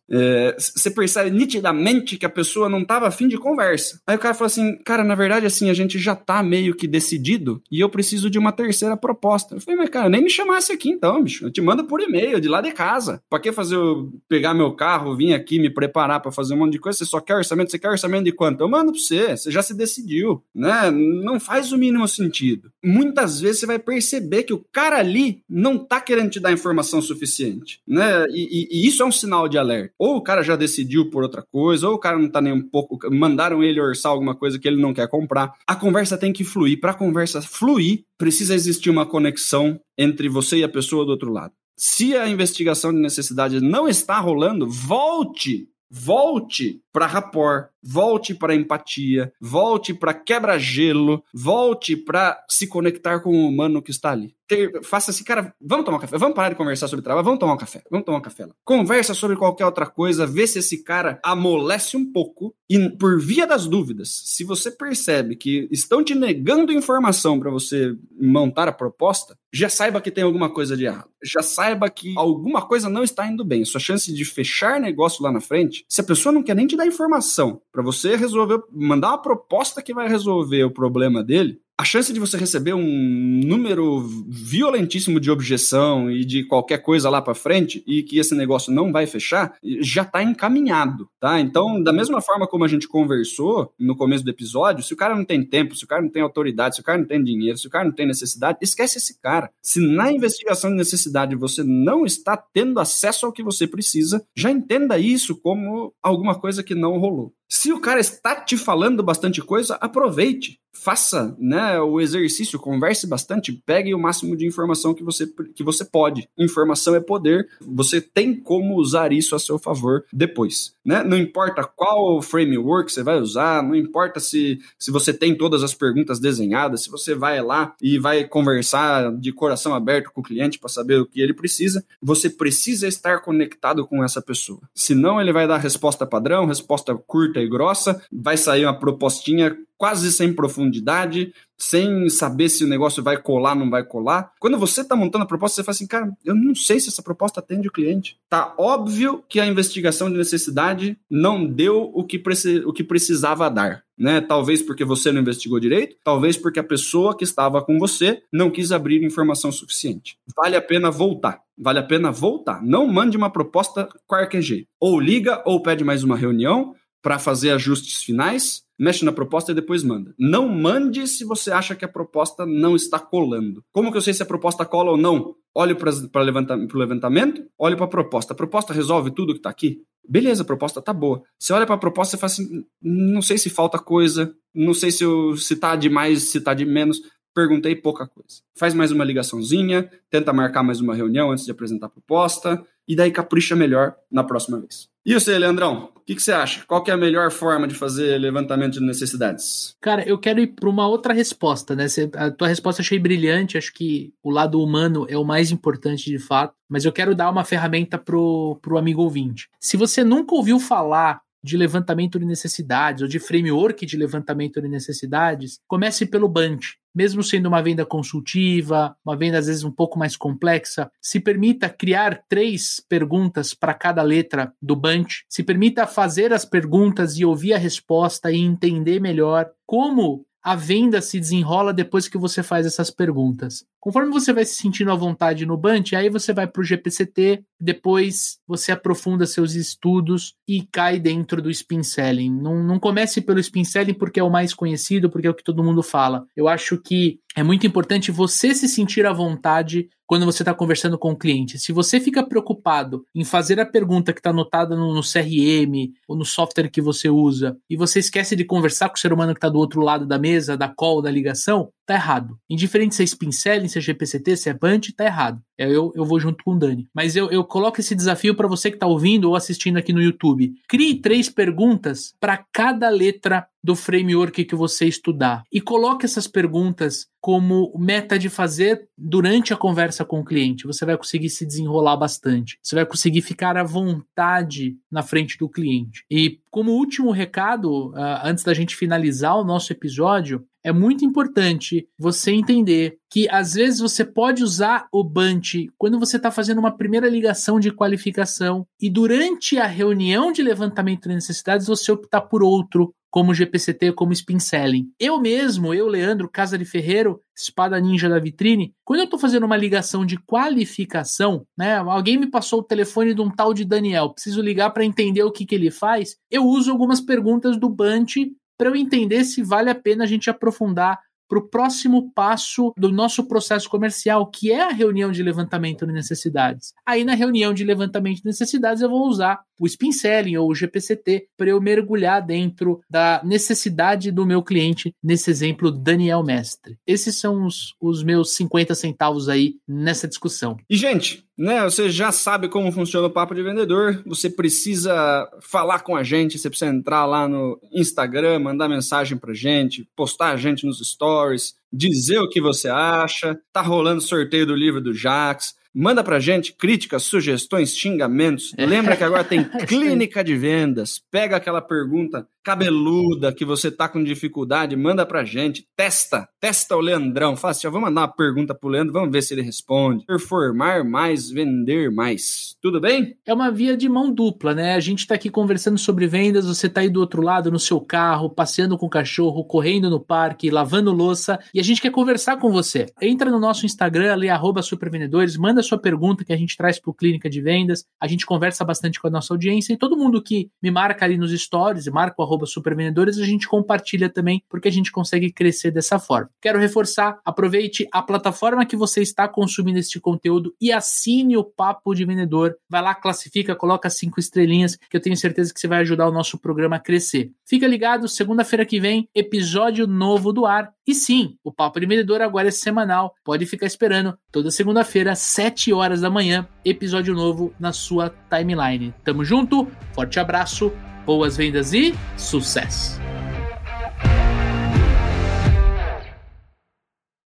Você é, percebe nitidamente que a pessoa não estava afim de conversa. Aí o cara falou assim, cara, na verdade assim a gente já tá meio que decidido e eu preciso de uma terceira proposta. Eu falei, mas cara, nem me chamasse aqui então, bicho. Eu te mando por e-mail de lá de casa. Para que fazer eu pegar meu carro, vir aqui me preparar para fazer um monte de coisa? Você só quer orçamento? Você quer orçamento de quanto? Eu mando para você. Você já se decidiu, né? Não faz o mínimo sentido. Muitas vezes você vai perceber que o cara ali não tá querendo te dar informação suficiente, né? E, e, e, isso é um sinal de alerta. Ou o cara já decidiu por outra coisa, ou o cara não tá nem um pouco. Mandaram ele orçar alguma coisa que ele não quer comprar. A conversa tem que fluir. Para a conversa fluir, precisa existir uma conexão entre você e a pessoa do outro lado. Se a investigação de necessidade não está rolando, volte volte para rapport, volte para a empatia, volte para quebra-gelo, volte para se conectar com o humano que está ali. Ter, faça assim, cara, vamos tomar um café, vamos parar de conversar sobre trabalho, vamos tomar um café, vamos tomar um café lá. Conversa sobre qualquer outra coisa, vê se esse cara amolece um pouco e por via das dúvidas, se você percebe que estão te negando informação para você montar a proposta, já saiba que tem alguma coisa de errado. Já saiba que alguma coisa não está indo bem. Sua chance de fechar negócio lá na frente, se a pessoa não quer nem te dar informação para você resolver, mandar uma proposta que vai resolver o problema dele, a chance de você receber um número violentíssimo de objeção e de qualquer coisa lá para frente e que esse negócio não vai fechar já está encaminhado, tá? Então, da mesma forma como a gente conversou no começo do episódio, se o cara não tem tempo, se o cara não tem autoridade, se o cara não tem dinheiro, se o cara não tem necessidade, esquece esse cara. Se na investigação de necessidade você não está tendo acesso ao que você precisa, já entenda isso como alguma coisa que não rolou. Se o cara está te falando bastante coisa, aproveite, faça né, o exercício, converse bastante, pegue o máximo de informação que você, que você pode. Informação é poder, você tem como usar isso a seu favor depois. Né? Não importa qual framework você vai usar, não importa se, se você tem todas as perguntas desenhadas, se você vai lá e vai conversar de coração aberto com o cliente para saber o que ele precisa, você precisa estar conectado com essa pessoa. Senão ele vai dar resposta padrão, resposta curta e grossa, vai sair uma propostinha quase sem profundidade, sem saber se o negócio vai colar não vai colar. Quando você está montando a proposta, você fala assim, cara, eu não sei se essa proposta atende o cliente. Tá óbvio que a investigação de necessidade não deu o que, o que precisava dar. Né? Talvez porque você não investigou direito, talvez porque a pessoa que estava com você não quis abrir informação suficiente. Vale a pena voltar. Vale a pena voltar. Não mande uma proposta qualquer jeito. Ou liga ou pede mais uma reunião para fazer ajustes finais, mexe na proposta e depois manda. Não mande se você acha que a proposta não está colando. Como que eu sei se a proposta cola ou não? Olhe para o levantamento, olhe para a proposta. A proposta resolve tudo que está aqui? Beleza, a proposta tá boa. Você olha para a proposta e fala assim: não sei se falta coisa, não sei se, eu, se tá de mais, se tá de menos. Perguntei pouca coisa. Faz mais uma ligaçãozinha, tenta marcar mais uma reunião antes de apresentar a proposta, e daí capricha melhor na próxima vez. E você, Leandrão? O que, que, você acha? Qual é a melhor forma de fazer levantamento de necessidades? Cara, eu quero ir para uma outra resposta, né? a tua resposta achei brilhante, acho que o lado humano é o mais importante de fato, mas eu quero dar uma ferramenta pro, pro amigo ouvinte. Se você nunca ouviu falar de levantamento de necessidades ou de framework de levantamento de necessidades, comece pelo Bunch. Mesmo sendo uma venda consultiva, uma venda às vezes um pouco mais complexa, se permita criar três perguntas para cada letra do Bunch, se permita fazer as perguntas e ouvir a resposta e entender melhor como a venda se desenrola depois que você faz essas perguntas. Conforme você vai se sentindo à vontade no Bunch, aí você vai para o GPCT, depois você aprofunda seus estudos e cai dentro do spin selling. Não, não comece pelo spin selling porque é o mais conhecido, porque é o que todo mundo fala. Eu acho que é muito importante você se sentir à vontade quando você está conversando com o cliente. Se você fica preocupado em fazer a pergunta que está anotada no, no, CRM ou no software que você usa e você esquece de conversar com o ser humano que está do outro lado da mesa, da call, da ligação, tá errado. Indiferente se é spin selling, se é GPCT, se é Bunch, tá errado. É, eu, eu vou junto com o Dani. Mas eu, eu coloco esse desafio para você que está ouvindo ou assistindo aqui no YouTube. Crie três perguntas para cada letra do framework que você estudar e coloque essas perguntas como meta de fazer durante a conversa com o cliente. Você vai conseguir se desenrolar bastante. Você vai conseguir ficar à vontade na frente do cliente. E como último recado, uh, antes da gente finalizar o nosso episódio, é muito importante você entender que às vezes você pode usar o Bunch quando você está fazendo uma primeira ligação de qualificação e durante a reunião de levantamento de necessidades você optar por outro, como GPCT, como Spin Selling. Eu mesmo, eu, Leandro, Casa de Ferreiro, espada ninja da vitrine, quando eu estou fazendo uma ligação de qualificação, né, alguém me passou o telefone de um tal de Daniel, preciso ligar para entender o que, que ele faz, eu uso algumas perguntas do Bunch para eu entender se vale a pena a gente aprofundar para o próximo passo do nosso processo comercial, que é a reunião de levantamento de necessidades. Aí, na reunião de levantamento de necessidades, eu vou usar o Spin Selling ou o GPCT para eu mergulhar dentro da necessidade do meu cliente, nesse exemplo, Daniel Mestre. Esses são os, os meus 50 centavos aí nessa discussão. E, gente, né? Você já sabe como funciona o papo de vendedor. Você precisa falar com a gente, você precisa entrar lá no Instagram, mandar mensagem pra gente, postar a gente nos stories, dizer o que você acha. Tá rolando sorteio do livro do Jax. Manda pra gente críticas, sugestões, xingamentos. Lembra que agora tem clínica de vendas. Pega aquela pergunta cabeluda que você tá com dificuldade, manda pra gente. Testa, testa o Leandrão. Fala assim, vamos mandar uma pergunta pro Leandro, vamos ver se ele responde. Performar mais, vender mais. Tudo bem? É uma via de mão dupla, né? A gente tá aqui conversando sobre vendas, você tá aí do outro lado no seu carro, passeando com o cachorro, correndo no parque, lavando louça, e a gente quer conversar com você. Entra no nosso Instagram ali, supervendedores, manda sua pergunta que a gente traz pro Clínica de Vendas, a gente conversa bastante com a nossa audiência, e todo mundo que me marca ali nos stories, marca o arroba supervendedores, a gente compartilha também, porque a gente consegue crescer dessa forma. Quero reforçar, aproveite a plataforma que você está consumindo este conteúdo e assine o Papo de Vendedor. Vai lá, classifica, coloca cinco estrelinhas, que eu tenho certeza que você vai ajudar o nosso programa a crescer. Fica ligado, segunda-feira que vem, episódio novo do ar. E sim, o Papo de Vendedor agora é semanal. Pode ficar esperando toda segunda-feira, 7 horas da manhã, episódio novo na sua timeline. Tamo junto, forte abraço boas vendas e sucesso!